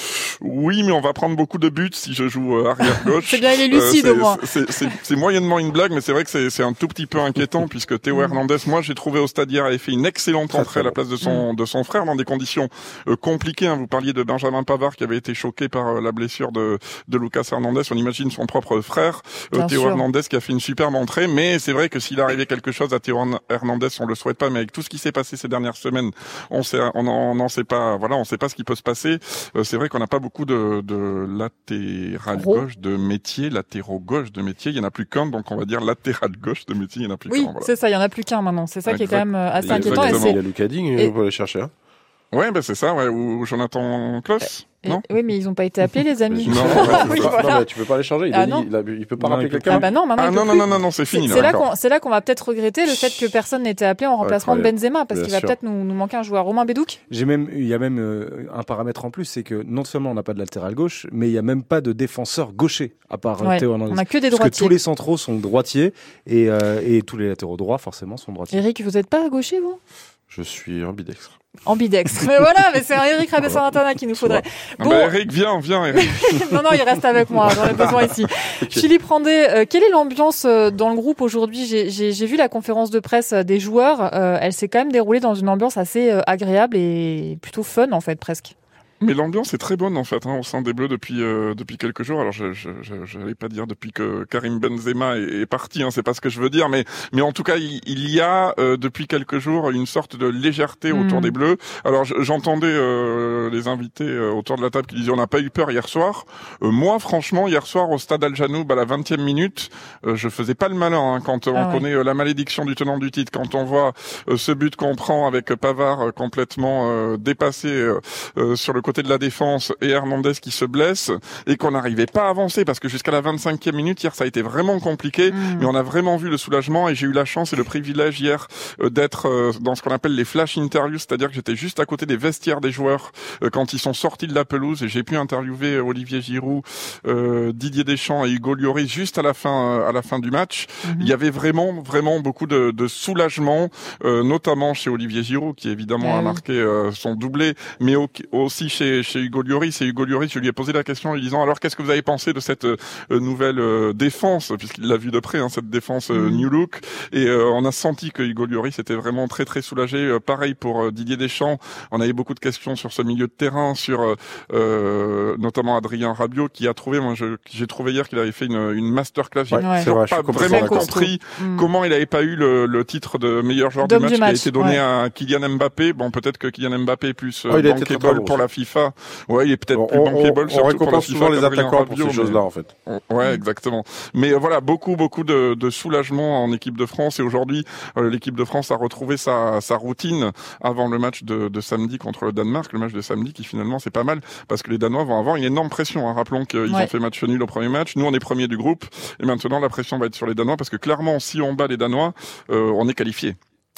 oui, mais on va prendre beaucoup de buts si je joue euh, arrière gauche. C'est bien, il est lucide, au moins. C'est moyennement une blague, mais c'est vrai que c'est un tout petit peu inquiétant puisque Théo Mm. Hernandez, moi j'ai trouvé au stade hier, avait fait une excellente entrée à la place de son de son frère dans des conditions euh, compliquées. hein. Vous parliez de Benjamin Pavard qui avait été choqué par euh, la blessure de de Lucas Hernandez. On imagine son propre frère euh, Théo sûr. Hernandez qui a fait une superbe entrée, mais c'est vrai que s'il arrivait quelque chose à Théo Hernandez, on le souhaite pas, mais avec tout ce qui s'est passé ces dernières semaines, on sait, on n'en sait pas, voilà, on sait pas ce qui peut se passer. Euh, c'est vrai qu'on n'a pas beaucoup de, de latéral gauche de métier, latéraux gauche de métier. Il y en a plus qu'un, donc on va dire latéral gauche de métier. Il y en a plus Oui, qu'un. Voilà. c'est ça, il y en a plus qu'un maintenant. C'est ça qui est quand même euh, assez inquiétant. Et. Il y a Lucas Digne, Et- vous pouvez aller chercher. Hein. Ouais, ben c'est ça, ouais, ou Jonathan Kloss. Non oui, mais ils n'ont pas été appelés, les amis. Non, Oui, voilà. mais tu peux pas les changer. Il, Ah a dit- non. il, a- il peut pas Non, rappeler quelqu'un. Ah bah non, maintenant Ah non, non, non, non, non, c'est fini. c'est là qu'on c'est là qu'on va peut-être regretter le fait que personne n'était appelé en remplacement de. Benzema parce qu'il va peut-être nous, nous manquer un joueur. Romain Bédouc J'ai même, il y a même euh, un paramètre en plus, c'est que non seulement on n'a pas de latéral gauche, mais il y a même pas de défenseur gaucher à part euh, Ouais, Théo Hernandez. On a que des Parce que droitiers. tous les centraux sont droitiers et, euh, et tous les latéraux droits forcément sont droitiers. Eric, vous n'êtes pas gaucher, vous? Je suis ambidextre. Ambidextre. Mais voilà, mais c'est un Eric Rabessantana qu'il nous faudrait. Bon, bah, Eric, viens, viens, Eric. non, non, il reste avec moi. J'en ai besoin ici. Philippe Randé, euh, quelle est l'ambiance euh, dans le groupe aujourd'hui? J'ai- vu la conférence de presse euh, des joueurs. Euh, elle s'est quand même déroulée dans une ambiance assez agréable et plutôt fun, en fait, presque. Mais l'ambiance est très bonne en fait hein, au sein des Bleus depuis euh, depuis quelques jours. Alors je je je, je vais pas dire depuis que Karim Benzema est, est parti, hein, c'est pas ce que je veux dire, mais mais en tout cas il, il y a euh, depuis quelques jours une sorte de légèreté Mm. autour des Bleus. Alors je- j'entendais euh, les invités autour de la table qui disaient on n'a pas eu peur hier soir. moi, franchement, hier soir au stade Al Janoub à la 20e minute, je faisais pas le malin hein, quand on Ah ouais. connaît la malédiction du tenant du titre, quand on voit ce but qu'on prend avec Pavard complètement dépassé sur le côté de la défense et Hernandez qui se blesse et qu'on n'arrivait pas à avancer parce que jusqu'à la 25e minute hier ça a été vraiment compliqué Mm. mais on a vraiment vu le soulagement et j'ai eu la chance et le privilège hier euh, d'être euh, dans ce qu'on appelle les flash interviews c'est-à-dire que j'étais juste à côté des vestiaires des joueurs euh, quand ils sont sortis de la pelouse et j'ai pu interviewer Olivier Giroud Didier Deschamps et Hugo Lloris juste à la fin à la fin du match Mhm. il y avait vraiment vraiment beaucoup de, de soulagement notamment chez Olivier Giroud qui évidemment Ah a marqué son doublé mais au- aussi chez, chez Hugo Lloris et Hugo Lloris je lui ai posé la question en lui disant alors qu'est-ce que vous avez pensé de cette euh, nouvelle euh, défense? Puisqu'il l'a vu de près hein, cette défense euh, Mhm. New Look et euh, on a senti que Hugo Lloris était vraiment très très soulagé Euh, pareil pour euh, Didier Deschamps on avait beaucoup de questions sur ce milieu de terrain sur euh, euh, notamment Adrien Rabiot qui a trouvé moi je- j'ai trouvé hier qu'il avait fait une, une masterclass j'ai Ouais, toujours vrai, je pas vraiment compris Mm. comment il n'avait pas eu le, le titre de meilleur joueur du match, du qui a été donné ouais. à Kylian Mbappé. Bon, peut-être que Kylian Mbappé est plus euh, Oh, bankable pour la FIFA. Ouais, il est peut-être On, plus on- bankable on récompense FIFA souvent les attaquants pour ces choses-là en fait. Ouais, exactement. Mais euh, voilà, beaucoup, beaucoup de, de soulagement en équipe de France. Et aujourd'hui, euh, l'équipe de France a retrouvé sa, sa routine avant le match de, de samedi contre le Danemark. Le match de samedi qui finalement c'est pas mal parce que les Danois vont avoir une énorme pression. hein. Rappelons qu'ils Ouais. ont fait match nul au premier match. Nous, on est premier du groupe. Et maintenant, la pression va être sur les Danois parce que clairement, si on bat les Danois, euh, on est qualifié.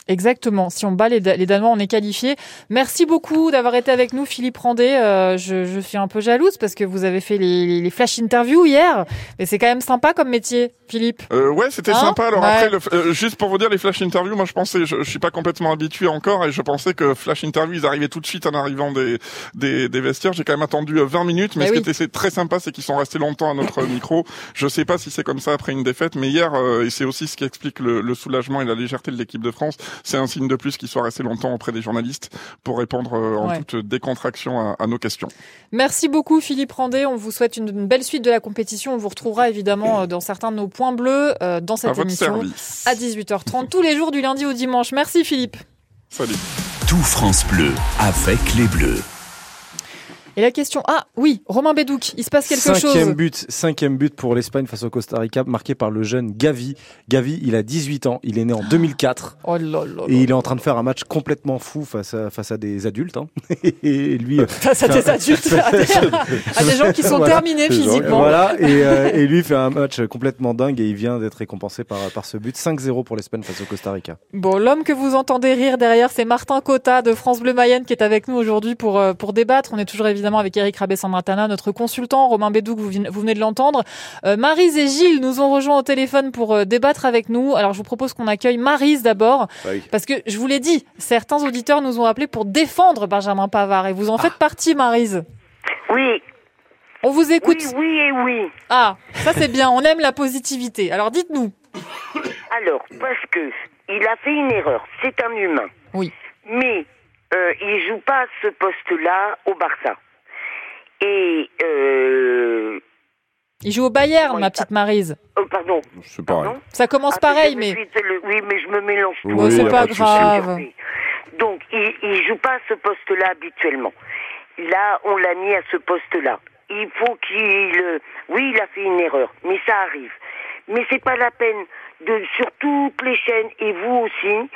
Exactement. Si on bat les, les Danois, on est qualifié. Merci beaucoup d'avoir été avec nous, Philippe Randet. Euh, je, je suis un peu jalouse parce que vous avez fait les, les- les flash interviews hier. Mais c'est quand même sympa comme métier, Philippe. Euh, ouais, c'était Hein sympa. Alors Ouais. après, le, euh, juste pour vous dire, les flash interviews, moi je pensais, je, je suis pas complètement habitué encore, et je pensais que flash interviews, ils arrivaient tout de suite en arrivant des des, des vestiaires. J'ai quand même attendu euh, 20 minutes, mais Eh ce oui. qui était très sympa, c'est qu'ils sont restés longtemps à notre micro. Je sais pas si c'est comme ça après une défaite, mais hier, euh, et c'est aussi ce qui explique le, le soulagement et la légèreté de l'équipe de France, c'est un signe de plus qu'ils soient restés longtemps auprès des journalistes pour répondre euh, en Ouais. toute décontraction à, à nos questions. Merci beaucoup, Philippe Randet. On vous souhaite une, une belle suite de la compétition. On vous retrouvera évidemment euh, dans certains de nos points bleus euh, dans cette émission à 18h30 tous les jours du lundi au dimanche. Merci, Philippe. Salut. Tout France Bleu avec les Bleus. Et la question, ah oui, Romain Bédouc, il se passe quelque cinquième chose. but, cinquième but pour l'Espagne face au Costa Rica, marqué par le jeune Gavi. Gavi, il a 18 ans, il est né en 2004 Oh là là là. et il est en train de faire un match complètement fou face à, face à des adultes. hein. et lui, Face à des adultes, à des, à des gens qui sont Voilà. terminés physiquement. voilà, et, euh, et lui fait un match complètement dingue et il vient d'être récompensé par, par ce but 5-0 pour l'Espagne face au Costa Rica. Bon, l'homme que vous entendez rire derrière, c'est Martin Cotta de France Bleu Mayenne qui est avec nous aujourd'hui pour, euh, pour débattre. On est toujours évidemment avec Eric Rabé-Sandratana, notre consultant, Romain Bédouc, vous, venez- vous venez de l'entendre. Euh, Marise et Gilles nous ont rejoints au téléphone pour euh, débattre avec nous. Alors, je vous propose qu'on accueille Marise d'abord, Ah oui. parce que je vous l'ai dit, certains auditeurs nous ont appelés pour défendre Benjamin Pavard et vous en faites partie, Marise. Oui, On vous écoute. oui, oui et oui. Ah, ça c'est bien, on aime la positivité. Alors, dites-nous. Alors, parce que il a fait une erreur, c'est un humain. Oui. Mais euh, il joue pas à ce poste-là au Barça. Et euh, Il joue au Bayern, Oui, ma petite Marise. oh, pardon. C'est pareil. Pardon Ça commence Ah, pareil, mais... le- oui, mais je me mélange. Oui, Bon, c'est pas grave. Donc, il, il joue pas à ce poste-là habituellement. Là, on l'a mis à ce poste-là. Il faut qu'il, euh, oui, il a fait une erreur, mais ça arrive. Mais c'est pas la peine de sur toutes les chaînes et vous aussi.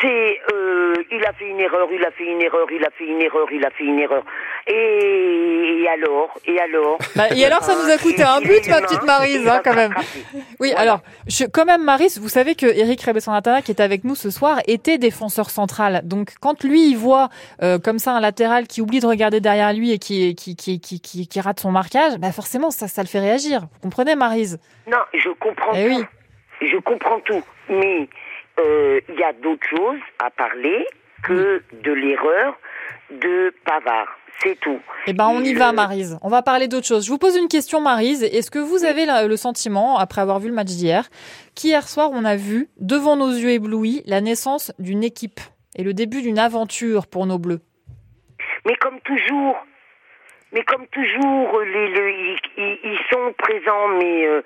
C'est, euh, il a fait une erreur, il a fait une erreur, il a fait une erreur, il a fait une erreur. Et, et alors, et alors. Bah, et alors, ça nous a coûté un but, ma petite Marise, hein, quand même. Oui, Voilà. alors, je, quand même, Maris, vous savez que Eric Rebesson-Natana, qui est avec nous ce soir, était défenseur central. Donc, quand lui, il voit euh, comme ça un latéral qui oublie de regarder derrière lui et qui, qui, qui, qui, qui, qui rate son marquage, bah forcément, ça, ça le fait réagir. Vous comprenez, Marise? Non, je comprends Eh tout. oui. Je comprends tout. Mais il y a d'autres choses à parler que de l'erreur de Pavard. C'est tout. Eh ben, on y va, euh, Marise. On va parler d'autre chose. Je vous pose une question, Marise. Est-ce que vous avez le sentiment, après avoir vu le match d'hier, qu'hier soir, on a vu, devant nos yeux éblouis, la naissance d'une équipe et le début d'une aventure pour nos Bleus? Mais comme toujours. Mais comme toujours, les, les- ils, ils sont présents, mais euh,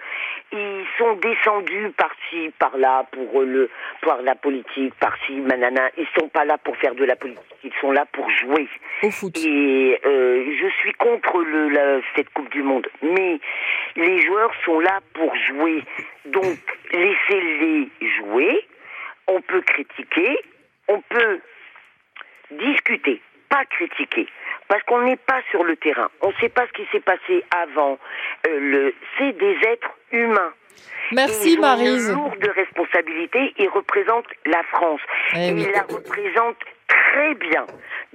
ils sont descendus par-ci, par-là, pour euh, le, pour la politique, par-ci, manana. Ils sont pas là pour faire de la politique, ils sont là pour jouer. Au foot. Et euh, je suis contre le, la, cette Coupe du Monde. Mais les joueurs sont là pour jouer. Donc, laissez-les jouer. On peut critiquer, on peut discuter, pas critiquer. Parce qu'on n'est pas sur le terrain. On ne sait pas ce qui s'est passé avant. Euh, le, c'est des êtres humains. Merci, Et ils ont Maryse. Une lourde responsabilité. Ils représentent la France. Eh ils la représentent très bien.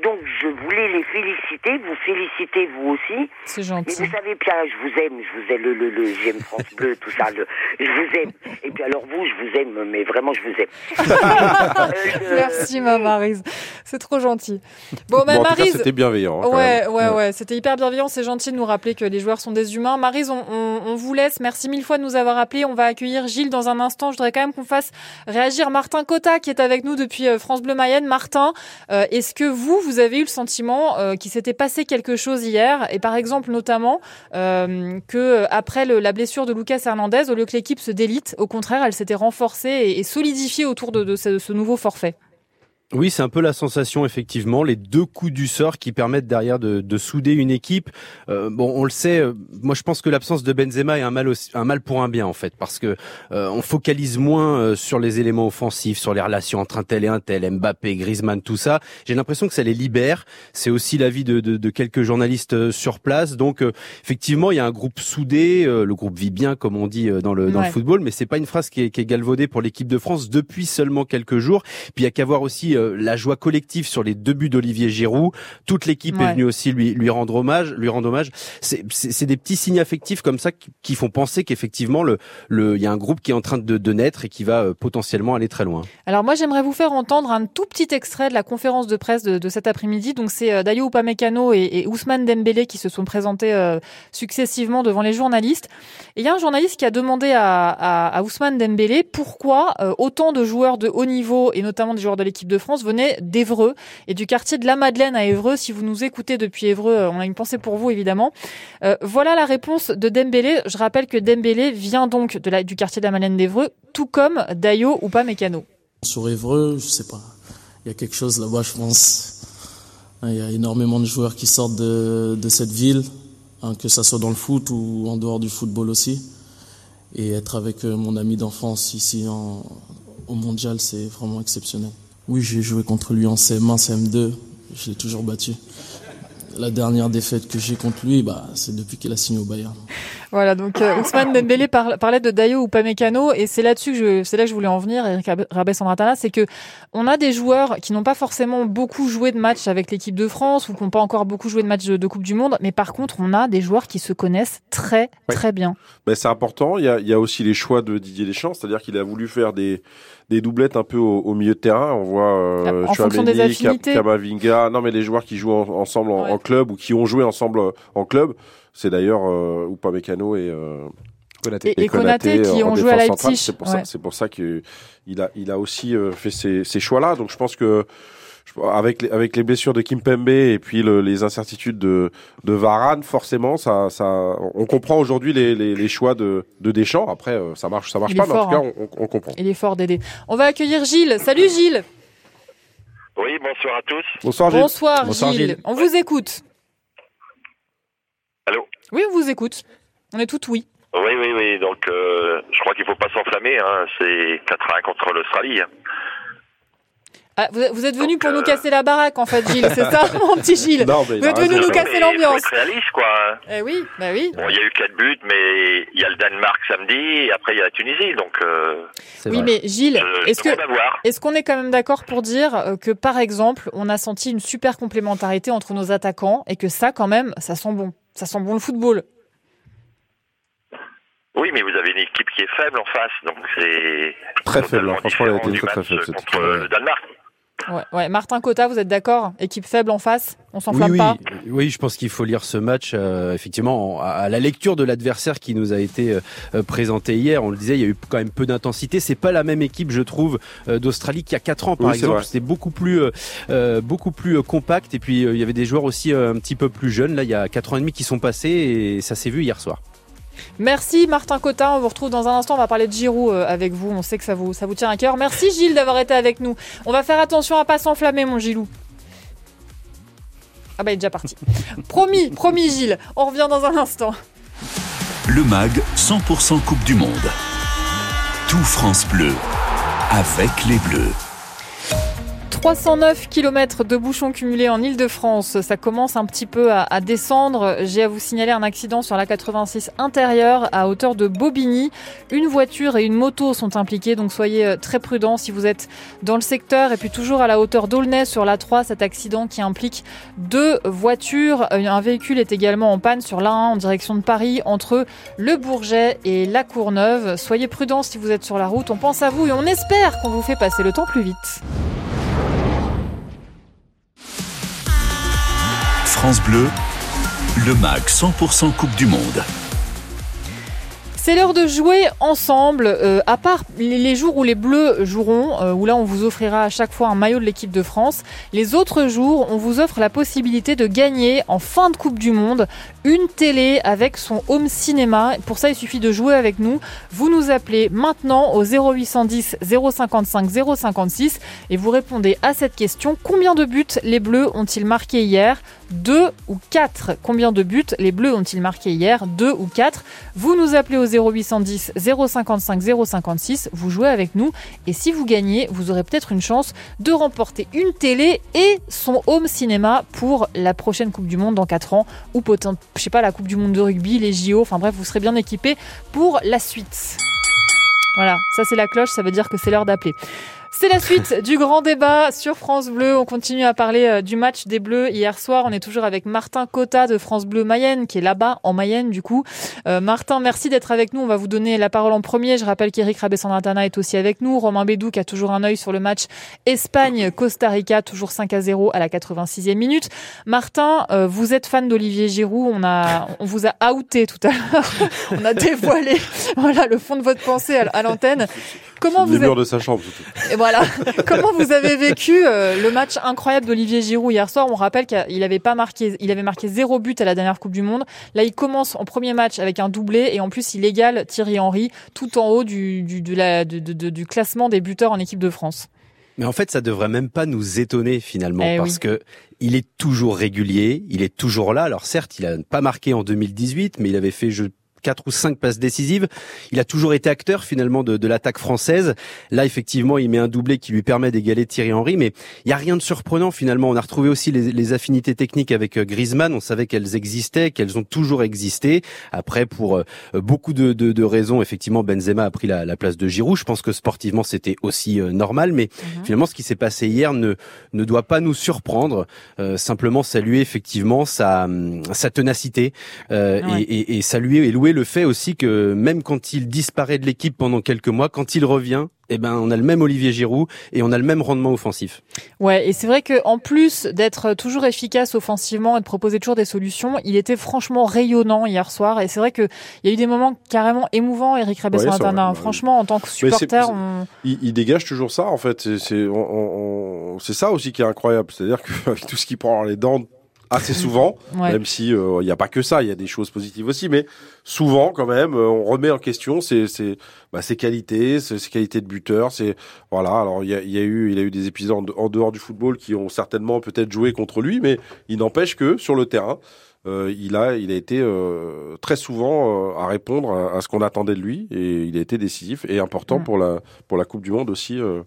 Donc, je voulais les féliciter, vous féliciter vous aussi. C'est Mais gentil. vous savez, Pierre, je vous aime, je vous aime, le, le, le j'aime France Bleu, tout ça, le, je vous aime. Et puis alors vous, je vous aime, mais vraiment, je vous aime. Euh, Merci, ma Maryse. C'est trop gentil. Bon, bah, Bon, en tout cas, Maryse. c'était bienveillant. hein, Ouais, ouais, ouais, c'était hyper bienveillant. C'est gentil de nous rappeler que les joueurs sont des humains. Maryse, on, on, on vous laisse. Merci mille fois de nous avoir appelés. On va accueillir Gilles dans un instant. Je voudrais quand même qu'on fasse réagir Martin Cotta qui est avec nous depuis euh, France Bleu Mayenne. Martin, euh, est-ce que vous, vous avez eu le sentiment euh, qu'il s'était passé quelque chose hier et par exemple notamment euh, que euh, après la blessure de Lucas Hernandez, au lieu que l'équipe se délite, au contraire, elle s'était renforcée et, solidifiée autour de, ce nouveau forfait. Oui, c'est un peu la sensation, effectivement, les deux coups du sort qui permettent derrière de, de souder une équipe. Euh, bon, on le sait, euh, moi je pense que l'absence de Benzema est un mal, aussi, un mal pour un bien, en fait, parce que euh, on focalise moins euh, sur les éléments offensifs, sur les relations entre un tel et un tel, Mbappé, Griezmann, tout ça. J'ai l'impression que ça les libère. C'est aussi l'avis de, de, de quelques journalistes euh, sur place. Donc, euh, effectivement, il y a un groupe soudé, euh, le groupe vit bien, comme on dit euh, dans le, dans Ouais. le football, mais c'est pas une phrase qui est, qui est galvaudée pour l'équipe de France depuis seulement quelques jours. Puis il y a qu'à voir aussi euh, la joie collective sur les deux buts d'Olivier Giroud. Toute l'équipe Ouais. est venue aussi lui lui rendre hommage, lui rendre hommage. C'est des petits signes affectifs comme ça qui, qui font penser qu'effectivement le le il y a un groupe qui est en train de, de naître et qui va euh, potentiellement aller très loin. Alors moi j'aimerais vous faire entendre un tout petit extrait de la conférence de presse de, de cet après-midi. Donc c'est euh, Dayo Upamecano et, et Ousmane Dembélé qui se sont présentés euh, successivement devant les journalistes. Et il y a un journaliste qui a demandé à, à, à Ousmane Dembélé pourquoi euh, autant de joueurs de haut niveau et notamment des joueurs de l'équipe de France venaient d'Evreux et du quartier de la Madeleine à Évreux. Si vous nous écoutez depuis Évreux, euh, on a une pensée pour vous évidemment. Euh, voilà la réponse de Dembélé. Je rappelle que Dembélé vient donc du quartier de la Madeleine d'Évreux, tout comme Dayo Upamecano. Sur Évreux, je sais pas. Il y a quelque chose là-bas, je pense. Il y a énormément de joueurs qui sortent de, cette ville, hein, que ça soit dans le foot ou en dehors du football aussi. Et être avec euh, mon ami d'enfance ici au mondial, c'est vraiment exceptionnel. Oui, j'ai joué contre lui en CM1, CM2. Je l'ai toujours battu. La dernière défaite que j'ai contre lui, bah, c'est depuis qu'il a signé au Bayern. Voilà, donc euh, Ousmane Dembélé par- parlait de Dayo Upamecano et c'est là-dessus que je, c'est là que je voulais en venir, Eric Rabès Sandratana, c'est que on a des joueurs qui n'ont pas forcément beaucoup joué de matchs avec l'équipe de France ou qui n'ont pas encore beaucoup joué de matchs de, de Coupe du Monde, mais par contre on a des joueurs qui se connaissent très Ouais. très bien. Ben, c'est important. Il y, a, il y a aussi les choix de Didier Deschamps, c'est-à-dire qu'il a voulu faire des, des doublettes un peu au, au milieu de terrain. On voit euh, En fonction des Chouameni. Kamavinga, non mais les joueurs qui jouent en- ensemble en, Ouais. en club ou qui ont joué ensemble euh, en club. C'est d'ailleurs euh, Upamecano et, euh, Konaté. Et- Konaté qui en ont joué à Leipzig. C'est pour ça, Ouais. c'est pour ça que il a, il a aussi euh, fait ces, ces choix-là. Donc je pense que je- avec les, avec les blessures de Kimpembe et puis le- les incertitudes de, de Varane, forcément, ça, ça, on comprend aujourd'hui les, les, les choix de, de Deschamps. Après, euh, ça marche, ça marche pas, mais en tout cas, hein. on, comprend. Il est fort d'aider. On va accueillir Gilles. Salut Gilles. Oui, bonsoir à tous. Bonsoir Gilles. Bonsoir, Bonsoir, Gilles. Gilles. On vous écoute. Allô Oui, on vous écoute. On est tout oui. Oui, oui, oui. Donc, euh, je crois qu'il faut pas s'enflammer. Hein. C'est 4-1 contre l'Australie. hein. Ah, vous, vous êtes venu pour nous euh, casser la baraque en fait, Gilles, c'est ça, mon petit Gilles. Non, mais il Vous êtes venu nous casser l'ambiance. être réaliste, quoi. hein. Eh oui, bah oui. Bon, il y a eu 4 buts, mais il y a le Danemark samedi, et après il y a la Tunisie. Donc, euh, C'est Oui, vrai. mais Gilles, est-ce je que demande à voir. est-ce qu'on est quand même d'accord pour dire euh, que par exemple, on a senti une super complémentarité entre nos attaquants et que ça quand même, ça sent bon. Ça sent bon le football. Oui, mais vous avez une équipe qui est faible en face, donc c'est Très faible, hein. franchement, elle a été très, du très match faible, cette contre équipe. le Danemark. Ouais, ouais. Martin Cotta, vous êtes d'accord? Équipe faible en face On s'enflamme oui, pas? Oui, oui, je pense qu'il faut lire ce match euh, effectivement en- à la lecture de l'adversaire qui nous a été euh, présenté hier. On le disait, il y a eu quand même peu d'intensité. C'est pas la même équipe, je trouve, euh, d'Australie qu'il y a quatre ans, par Oui, exemple. C'était beaucoup plus, euh, euh, beaucoup plus euh, compact. Et puis euh, il y avait des joueurs aussi euh, un petit peu plus jeunes. Là, il y a quatre ans et demi qui sont passés et ça s'est vu hier soir. Merci Martin Cotta, on vous retrouve dans un instant, on va parler de Giroud euh, avec vous, on sait que ça vous, ça vous tient à cœur. Merci Gilles d'avoir été avec nous. On va faire attention à pas s'enflammer mon Gilou. Ah bah il est déjà parti. promis, promis Gilles, on revient dans un instant. Le MAG 100% Coupe du Monde. Tout France Bleu. Avec les Bleus. 309 km de bouchons cumulés en Ile-de-France. Ça commence un petit peu à, à descendre. J'ai à vous signaler un accident sur la 86 intérieure à hauteur de Bobigny. Une voiture et une moto sont impliquées, donc soyez euh, très prudents si vous êtes dans le secteur. Et puis toujours à la hauteur d'Aulnay sur la 3, cet accident qui implique deux voitures. Euh, Un véhicule est également en panne sur l'A1 en direction de Paris entre le Bourget et la Courneuve. Soyez prudents si vous êtes sur la route. On pense à vous et on espère qu'on vous fait passer le temps plus vite. France Bleu. Le MAG 100% Coupe du Monde. C'est l'heure de jouer ensemble, euh, à part les les jours où les Bleus joueront, euh, où là on vous offrira à chaque fois un maillot de l'équipe de France. Les autres jours, on vous offre la possibilité de gagner en fin de Coupe du Monde une télé avec son home cinéma. Pour ça, il suffit de jouer avec nous. Vous nous appelez maintenant au 0810 055 056 et vous répondez à cette question. Combien de buts les Bleus ont-ils marqué hier? Deux ou quatre. Combien de buts les Bleus ont-ils marqué hier? Deux ou quatre. Vous nous appelez au 0810 055 056, vous jouez avec nous. Et si vous gagnez, vous aurez peut-être une chance de remporter une télé et son home cinéma pour la prochaine Coupe du Monde dans 4 ans. Ou peut-être, je sais pas, la Coupe du Monde de rugby, les JO, enfin bref, vous serez bien équipé pour la suite. Voilà, ça c'est la cloche, ça veut dire que c'est l'heure d'appeler. C'est la suite du grand débat sur France Bleu. On continue à parler euh, du match des Bleus hier soir. On est toujours avec Martin Cotta de France Bleu Mayenne, qui est là-bas en Mayenne du coup. Euh, Martin, merci d'être avec nous. On va vous donner la parole en premier. Je rappelle qu'Éric Rabessandratana est aussi avec nous. Romain Bédou qui a toujours un œil sur le match Espagne-Costa Rica, toujours 5 à 0 à la 86e minute. Martin, euh, vous êtes fan d'Olivier Giroud. On a, on vous a outé tout à l'heure. on a dévoilé, voilà, le fond de votre pensée à, l'antenne. Comment vous êtes- de sa chambre. Voilà. Comment vous avez vécu euh, le match incroyable d'Olivier Giroud hier soir? On rappelle qu'il avait pas marqué, il avait marqué zéro but à la dernière Coupe du Monde. Là, il commence en premier match avec un doublé et en plus, il égale Thierry Henry tout en haut du, du, de la- de- de- de- du classement des buteurs en équipe de France. Mais en fait, ça devrait même pas nous étonner finalement, Eh parce oui. que il est toujours régulier, il est toujours là. Alors certes, il a pas marqué en 2018, mais il avait fait je quatre ou cinq passes décisives. Il a toujours été acteur finalement de, de l'attaque française. Là, effectivement, il met un doublé qui lui permet d'égaler Thierry Henry, mais il y a rien de surprenant finalement. On a retrouvé aussi les, les affinités techniques avec euh, Griezmann. On savait qu'elles existaient, qu'elles ont toujours existé. Après, pour euh, beaucoup de, de, de raisons, effectivement, Benzema a pris la, la place de Giroud. Je pense que sportivement, c'était aussi euh, normal, mais finalement, ce qui s'est passé hier ne ne doit pas nous surprendre. Euh, simplement saluer effectivement sa sa ténacité euh, Ouais. et, et, et saluer et louer le fait aussi que même quand il disparaît de l'équipe pendant quelques mois, quand il revient, eh ben on a le même Olivier Giroud et on a le même rendement offensif. Ouais, et c'est vrai que en plus d'être toujours efficace offensivement et de proposer toujours des solutions, il était franchement rayonnant hier soir. Et c'est vrai que il y a eu des moments carrément émouvants, Eric Ouais, c'est Rabessandratana. vrai. Franchement, en tant que supporter, on... il, il dégage toujours ça en fait. C'est ça aussi qui est incroyable, c'est-à-dire qu'avec tout ce qu'il prend dans les dents assez souvent, Ouais. même si euh, il n'y a pas que ça, il y a des choses positives aussi, mais souvent quand même, euh, on remet en question ses, ses, bah, ses qualités, ses, ses qualités de buteur. C'est voilà. Alors il y a, y a eu, il a eu des épisodes en, dehors du football qui ont certainement peut-être joué contre lui, mais il n'empêche que sur le terrain. euh, il a, il a été euh, très souvent euh, à répondre à, à ce qu'on attendait de lui et il a été décisif et important Mm. pour la pour la Coupe du Monde aussi euh,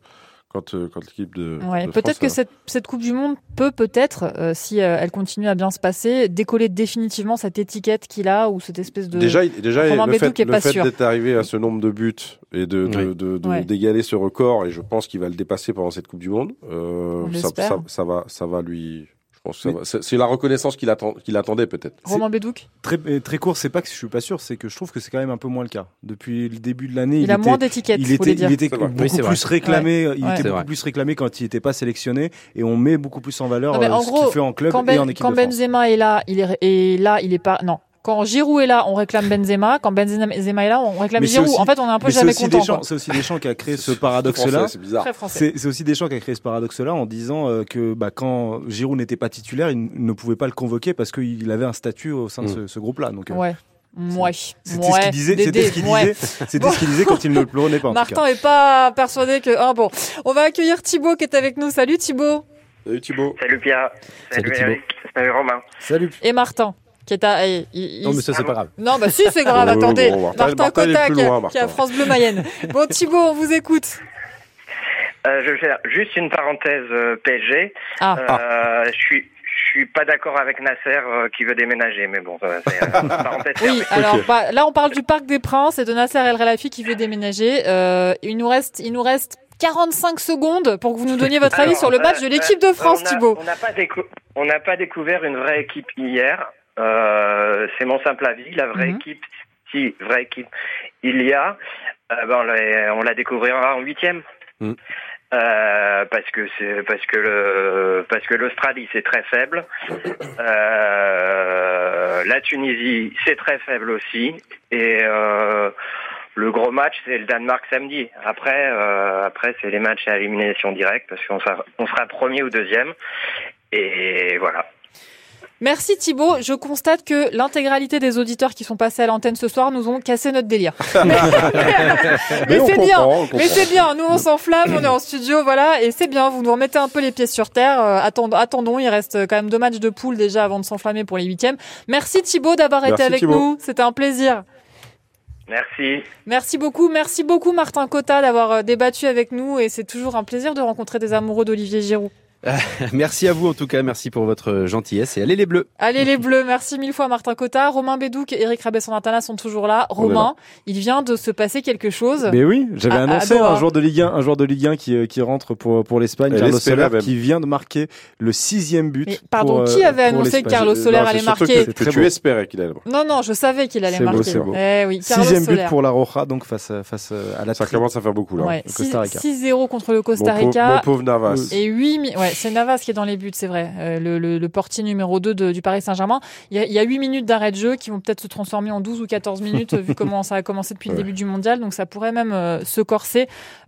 quand euh, quand l'équipe de, Ouais, de peut-être que a- cette, cette Coupe du Monde peut peut-être, euh, si euh, elle continue à bien se passer, décoller définitivement cette étiquette qu'il a ou cette espèce de Déjà, il- déjà le Bédou fait, le fait d'être arrivé à ce nombre de buts et de, de, Oui. de- de- Ouais. d'égaler ce record, et je pense qu'il va le dépasser pendant cette Coupe du Monde. euh, ça, ça va, ça va lui, C'est la reconnaissance qu'il attend, qu'il attendait peut-être. Romain Bédouc Très, très court, c'est pas que je suis pas sûr, c'est que je trouve que c'est quand même un peu moins le cas. Depuis le début de l'année, Il a était- moins d'étiquettes, Il était, il beaucoup Oui, plus réclamé. Ouais. Il Ouais. était beaucoup vrai. plus réclamé quand il n'était pas sélectionné, et on met beaucoup plus en valeur Non, euh, en ce qu'il fait en club quand, et Ben- en équipe quand de France. Benzema est là, il est et là, il est pas. Non. Quand Giroud est là, on réclame Benzema. Quand Benzema est là, on réclame Mais Giroud. aussi- en fait, on est un peu jamais content. C'est aussi Deschamps qui a créé ce paradoxe-là. C'est bizarre. Très français. C'est aussi Deschamps qui a créé ce paradoxe-là en disant euh, que bah, quand Giroud n'était pas titulaire, il ne pouvait pas le convoquer parce qu'il avait un statut au sein de ce, ce groupe-là. Donc, euh, Ouais. Ouais. C'était Ouais. ce qu'il disait. C'était ce qu'il disait. C'était ce qu'il disait quand il ne le prenait pas. En Martin cas. est pas persuadé que. Ah bon. On va accueillir Thibaut qui est avec nous. Salut Thibaut. Salut Thibaut. Salut Pierre. Salut, Salut, Thibaut. Eric. Salut Romain. Salut. Et Martin. Qui est à. il- il- Non, mais ça, c'est pas grave. Non, bah si, c'est grave, Oh, attendez. bon, Martin- Martin, est Cotta, qui, a Martin. France Bleu Mayenne. Bon, Thibaut, on vous écoute. Euh, je vais faire juste une parenthèse euh, PSG. Ah. Euh, Je suis je suis pas d'accord avec Nasser euh, qui veut déménager, mais bon, ça, c'est euh, parenthèse Oui, alors bah, là, on parle du Parc des Princes et de Nasser El Khelaifi qui veut déménager. Euh, il nous reste, il nous reste 45 secondes pour que vous nous donniez votre avis Alors, sur le match euh, de l'équipe de euh, France, on a- Thibaut. On n'a pas, décou- on n'a pas découvert une vraie équipe hier. Euh, c'est mon simple avis. La vraie Mhm. équipe, si vraie équipe, il y a. euh, ben, on, la, on la découvrira en huitième. Mhm. Euh, parce que c'est parce que le parce que l'Australie c'est très faible. Euh, la Tunisie c'est très faible aussi. Et euh, le gros match, c'est le Danemark samedi. Après, après c'est les matchs à élimination directe parce qu'on sera, on sera premier ou deuxième. Et voilà. Merci Thibaut. Je constate que l'intégralité des auditeurs qui sont passés à l'antenne ce soir nous ont cassé notre délire. mais c'est bien. Mais c'est bien. Nous, on s'enflamme, on est en studio, voilà, et c'est bien. Vous nous remettez un peu les pieds sur terre. Euh, attendons, attendons. Il reste quand même deux matchs de poule déjà avant de s'enflammer pour les huitièmes. Merci Thibaut d'avoir été avec Thibaut. nous. C'était un plaisir. Merci. Merci beaucoup, merci beaucoup Martin Cotta d'avoir euh, débattu avec nous et c'est toujours un plaisir de rencontrer des amoureux d'Olivier Giroud. Merci à vous en tout cas, merci pour votre gentillesse et allez les bleus. Allez les bleus, merci mille fois Martin Cotta. Romain Bédouc et Eric Rabesson-Natana sont toujours là. Romain, il vient de se passer quelque chose. Mais oui, j'avais Ah, annoncé ah, un hein. joueur de Ligue 1, un joueur de Ligue 1 qui, euh, qui rentre pour, pour l'Espagne, Carlos Soler, même. qui vient de marquer le sixième but. Mais pardon, pour, qui euh, avait pour annoncé que. Carlos Soler allait marquer que, que tu beau. espérais qu'il allait. Non, non, je savais qu'il allait beau, marquer. beau. Eh oui, Sixième Soler. but pour la Roja, donc face, à- face à la Ça commence à faire beaucoup là. Ouais, le Costa Rica. 6-0 contre le Costa Mon pauvre- Rica. mon pauvre Navas. Et 8 mi- ouais, c'est Navas qui est dans les buts, c'est vrai. Euh, le, le, le portier numéro 2 de- du Paris Saint-Germain. Il y, y a 8 minutes d'arrêt de jeu qui vont peut-être se transformer en 12 ou 14 minutes vu comment ça a commencé depuis le début du mondial. Donc ça pourrait même euh, se corser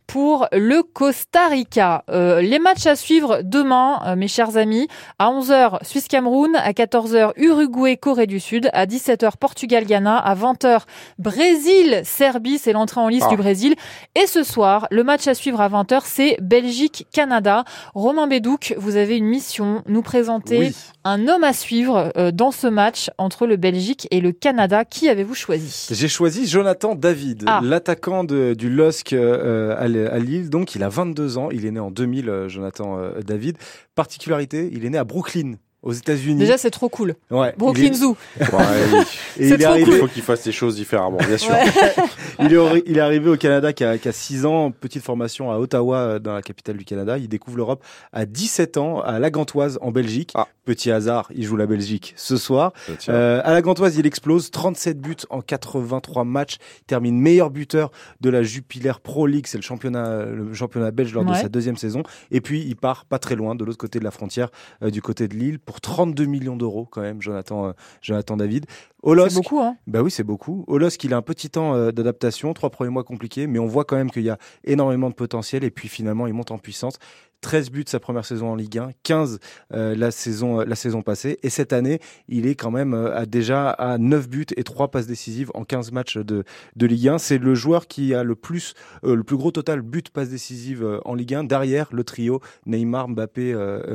pour le Costa Rica. Euh, les matchs à suivre demain, euh, mes chers amis. À 11h, Suisse-Cameroun. À 14h, Uruguay-Corée du Sud. À 17h, Portugal-Ghana. À 20h, Brésil-Serbie. C'est l'entrée en liste Ah. du Brésil. Et ce soir, le match à suivre à 20h, c'est Belgique-Canada. Romain Bédouc, vous avez une mission, nous présenter Oui. un homme à suivre euh, dans ce match entre le Belgique et le Canada. Qui avez-vous choisi? J'ai choisi Jonathan David, Ah. l'attaquant de- du LOSC euh, à, L- à Lille. Donc, il a 22 ans. Il est né en 2000, euh, Jonathan euh, David. Particularité, il est né à Brooklyn, aux États-Unis. Déjà, c'est trop cool. ouais, Brooklyn il est- Zoo. Ouais, Et C'est il est trop arrivé, il faut qu'il fasse les choses différemment, bien sûr. Ouais. il, est, ori- il est arrivé au Canada qui a, qui a 6 ans, petite formation à Ottawa, euh, dans la capitale du Canada. Il découvre l'Europe à 17 ans, à la Gantoise, en Belgique. Ah. Petit hasard, il joue la Belgique ce soir. Tiens. Euh, à la Gantoise, il explose 37 buts en 83 matchs. Il termine meilleur buteur de la Jupiler Pro League, c'est le championnat, le championnat belge lors de sa deuxième saison. Et puis il part pas très loin, de l'autre côté de la frontière, euh, du côté de Lille, pour 32 millions d'euros quand même, Jonathan, euh, Jonathan David. C'est beaucoup, hein bah oui, c'est beaucoup. Au LOSC, il a un petit temps euh, d'adaptation, trois premiers mois compliqués, mais on voit quand même qu'il y a énormément de potentiel et puis finalement, il monte en puissance. 13 buts sa première saison en Ligue 1, 15 euh, la saison euh, la saison passée et cette année, il est quand même euh, à déjà à 9 buts et 3 passes décisives en 15 matchs de de Ligue 1, c'est le joueur qui a le plus euh, le plus gros total but passes décisives en Ligue 1 derrière le trio Neymar, Mbappé,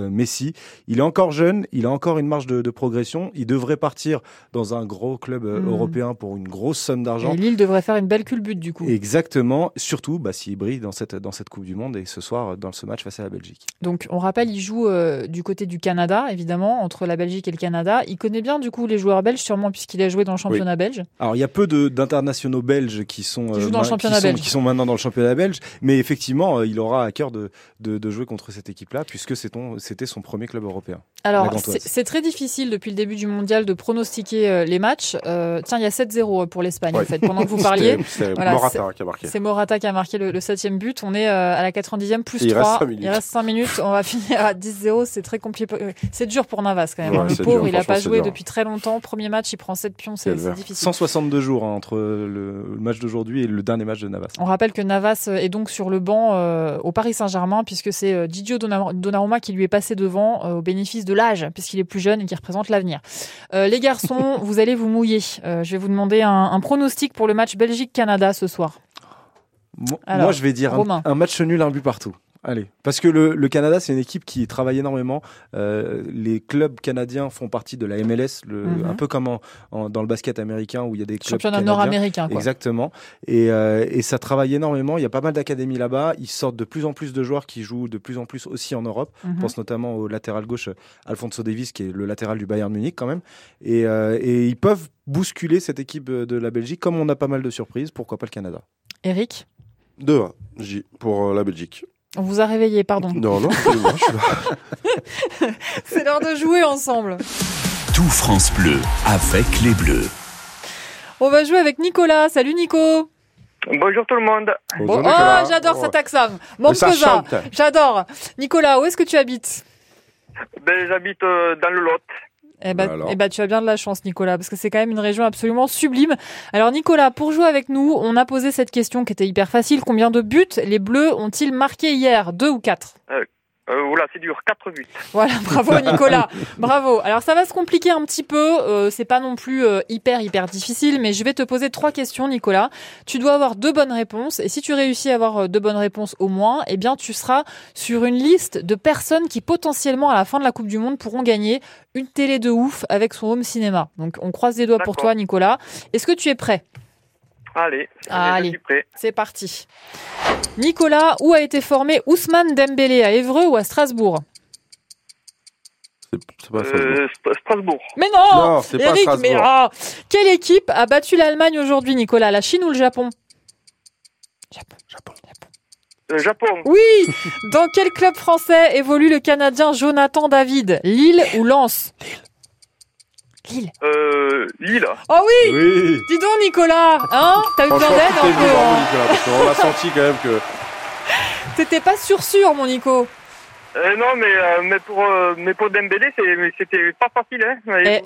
Messi. Il est encore jeune, il a encore une marge de, de progression, il devrait partir dans un gros club Mhm. européen pour une grosse somme d'argent. Et Lille devrait faire une belle culbute du coup. Exactement, surtout bah, s'il brille dans cette, dans cette Coupe du Monde et ce soir dans ce match face à la Belgique. Donc, on rappelle, il joue euh, du côté du Canada, évidemment, entre la Belgique et le Canada. Il connaît bien, du coup, les joueurs belges, sûrement puisqu'il a joué dans le championnat belge. Alors, il y a peu d'internationaux belges qui sont, Qui jouent euh, dans le qui sont- qui sont maintenant dans le championnat belge. Mais effectivement, euh, il aura à cœur de, de, de jouer contre cette équipe-là, puisque c'était son premier club européen. Alors, c'est très difficile depuis le début du mondial de pronostiquer les matchs. Tiens, il y a 7-0 pour l'Espagne, en fait, pendant que vous parliez. Voilà, Morata c'est- qui a marqué. C'est Morata qui a marqué le, le septième but. On est à la 90e, plus il 3. reste cinq minutes. Il reste 5 minutes. On va finir à 10-0. C'est très compliqué. Euh, C'est dur pour Navas, quand même. Ouais, le pauvre, dur, il n'a pas joué dur. depuis très longtemps. Premier match, il prend 7 pions. C'est difficile. 162 jours hein, entre le match d'aujourd'hui et le dernier match de Navas. On rappelle que Navas est donc sur le banc euh, au Paris Saint-Germain puisque c'est euh, Didio Donna- Donnarumma qui lui est passé devant euh, au bénéfice de l'âge puisqu'il est plus jeune et qui représente l'avenir. Euh, les garçons, vous allez vous mouiller. Euh, je vais vous demander un, un pronostic pour le match Belgique-Canada ce soir. Alors, Moi, je vais dire un match nul, un but partout. Allez, parce que le, le Canada, c'est une équipe qui travaille énormément. Euh, les clubs canadiens font partie de la MLS, le, Mhm. un peu comme en- en- dans le basket américain où il y a des clubs Championnat nord-américain, quoi. Exactement. Et, euh, et ça travaille énormément. Il y a pas mal d'académies là-bas. Ils sortent de plus en plus de joueurs qui jouent de plus en plus aussi en Europe. Mhm. Je pense notamment au latéral gauche euh, Alfonso Davis, qui est le latéral du Bayern Munich quand même. Et, euh, et ils peuvent bousculer cette équipe de la Belgique, comme on a pas mal de surprises. Pourquoi pas le Canada? Eric? 2-1 J pour la Belgique. On vous a réveillé, pardon. Non, non, absolument, je suis là. C'est l'heure de jouer ensemble. Tout France Bleu avec les Bleus. On va jouer avec Nicolas. Salut Nico. Bonjour tout le monde. Bon, oh, j'adore cet accent. Mon Ça cousin. chante. J'adore. Nicolas, où est-ce que tu habites? Ben, j'habite euh, dans le Lot. Eh ben, Bah eh ben, tu as bien de la chance, Nicolas, parce que c'est quand même une région absolument sublime. Alors, Nicolas, pour jouer avec nous, on a posé cette question qui était hyper facile. Combien de buts les Bleus ont-ils marqué hier? Deux ou quatre? Euh, euh, oula, c'est dur. 4 buts. Voilà, bravo Nicolas, bravo. Alors ça va se compliquer un petit peu, euh, c'est pas non plus euh, hyper hyper difficile, mais je vais te poser trois questions Nicolas. Tu dois avoir deux bonnes réponses et si tu réussis à avoir euh, deux bonnes réponses au moins, eh bien tu seras sur une liste de personnes qui potentiellement à la fin de la Coupe du Monde pourront gagner une télé de ouf avec son home cinéma. Donc on croise les doigts pour toi Nicolas. Est-ce que tu es prêt? Allez, prêt. C'est parti. Nicolas, où a été formé Ousmane Dembélé à Évreux ou à Strasbourg C'est pas Euh, St- Strasbourg. Mais non, Non, c'est pas Strasbourg. mais ah Quelle équipe a battu l'Allemagne aujourd'hui, Nicolas La Chine ou le Japon Euh, Japon. Oui Dans quel club français évolue le Canadien Jonathan David? Lille ou Lens? Lille. Euh, Lille. Oh oui, Oui. Dis donc, Nicolas Hein T'as eu besoin d'aide hein Nicolas, parce qu'on a senti quand même que. T'étais pas sûr sûr, mon Nico Euh, non, mais, euh, mais, pour, euh, mais pour Dembélé, c'était pas facile. Hein. Eh,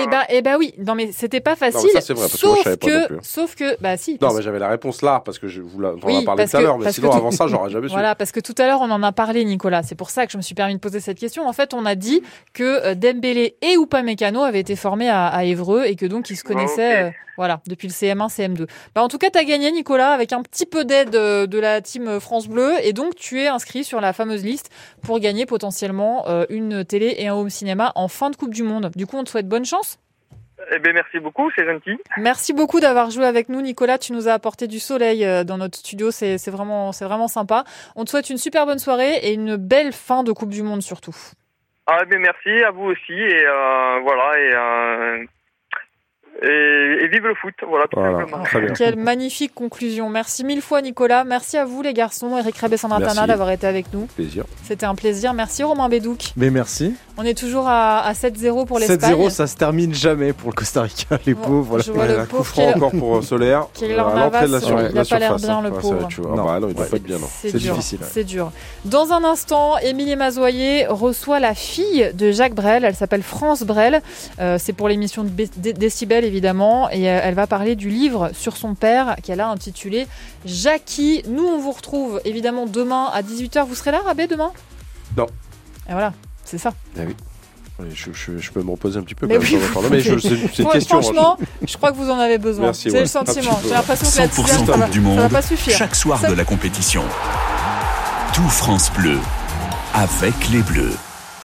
et ben, eh ben oui, non mais c'était pas facile. ça, c'est vrai, parce que moi, je sauf savais pas non que, plus. sauf que, bah si. Non, mais j'avais la réponse là, parce que je vous la, on en Oui, a parlé tout à l'heure, mais sinon que avant ça, j'aurais jamais su. Voilà, parce que tout à l'heure on en a parlé, Nicolas. C'est pour ça que je me suis permis de poser cette question. En fait, on a dit que euh, Dembélé et Upamecano avaient été formés à, à Évreux et que donc ils se connaissaient, ok. euh, voilà, depuis le CM1, CM2. Bah, en tout cas, t'as gagné, Nicolas, avec un petit peu d'aide euh, de la team France Bleu, et donc tu es inscrit sur la fameuse liste pour gagner potentiellement euh, une télé et un home cinéma en fin de Coupe du Monde. Du coup, on te souhaite bonne chance. Eh ben, merci beaucoup, c'est gentil. Merci beaucoup d'avoir joué avec nous, Nicolas. Tu nous as apporté du soleil euh, dans notre studio. C'est vraiment, c'est vraiment sympa. On te souhaite une super bonne soirée et une belle fin de Coupe du Monde surtout. Ah, ben, merci à vous aussi. Et euh, voilà, et, euh, et, et vive le foot. Voilà, tout Voilà, simplement. très bien. Quelle magnifique conclusion. Merci mille fois, Nicolas. Merci à vous, les garçons. Eric Rabé Merci. d'avoir été avec nous. Plaisir. C'était un plaisir. Merci, Romain Bédouc. Mais merci. On est toujours à, à 7-0 pour l'Espagne. 7-0, ça se termine jamais pour le Costa Rica, les Bon, pauvres. Voilà. je vois le un coup pauvre franc est- encore pour Solaire. qui est euh, leur à l'entrée de la, sur- il a la pas l'air surface, bien, hein. le pauvre. Ah bah Ouais. C'est difficile, ouais. C'est dur. Dans un instant, Émilie Mazoyer reçoit la fille de Jacques Brel. Elle s'appelle France Brel. Euh, c'est pour l'émission de Décibel, évidemment. Et euh, elle va parler du livre sur son père qu'elle a intitulé Jackie. Nous, on vous retrouve évidemment demain à 18h. Vous serez là, Rabé, demain? Non. Et voilà, c'est ça. Ah oui. Je, je- je peux me reposer un petit peu Mais oui, mais je- c'est c'est une Fran- question. hein, Franchement, je crois que vous en avez besoin. C'est ouais, le sentiment. J'ai l'impression que la 100% tisane, ça va, Coupe du ça va Monde, pas suffire. chaque soir Ça- de la compétition. Tout France Bleu avec les Bleus.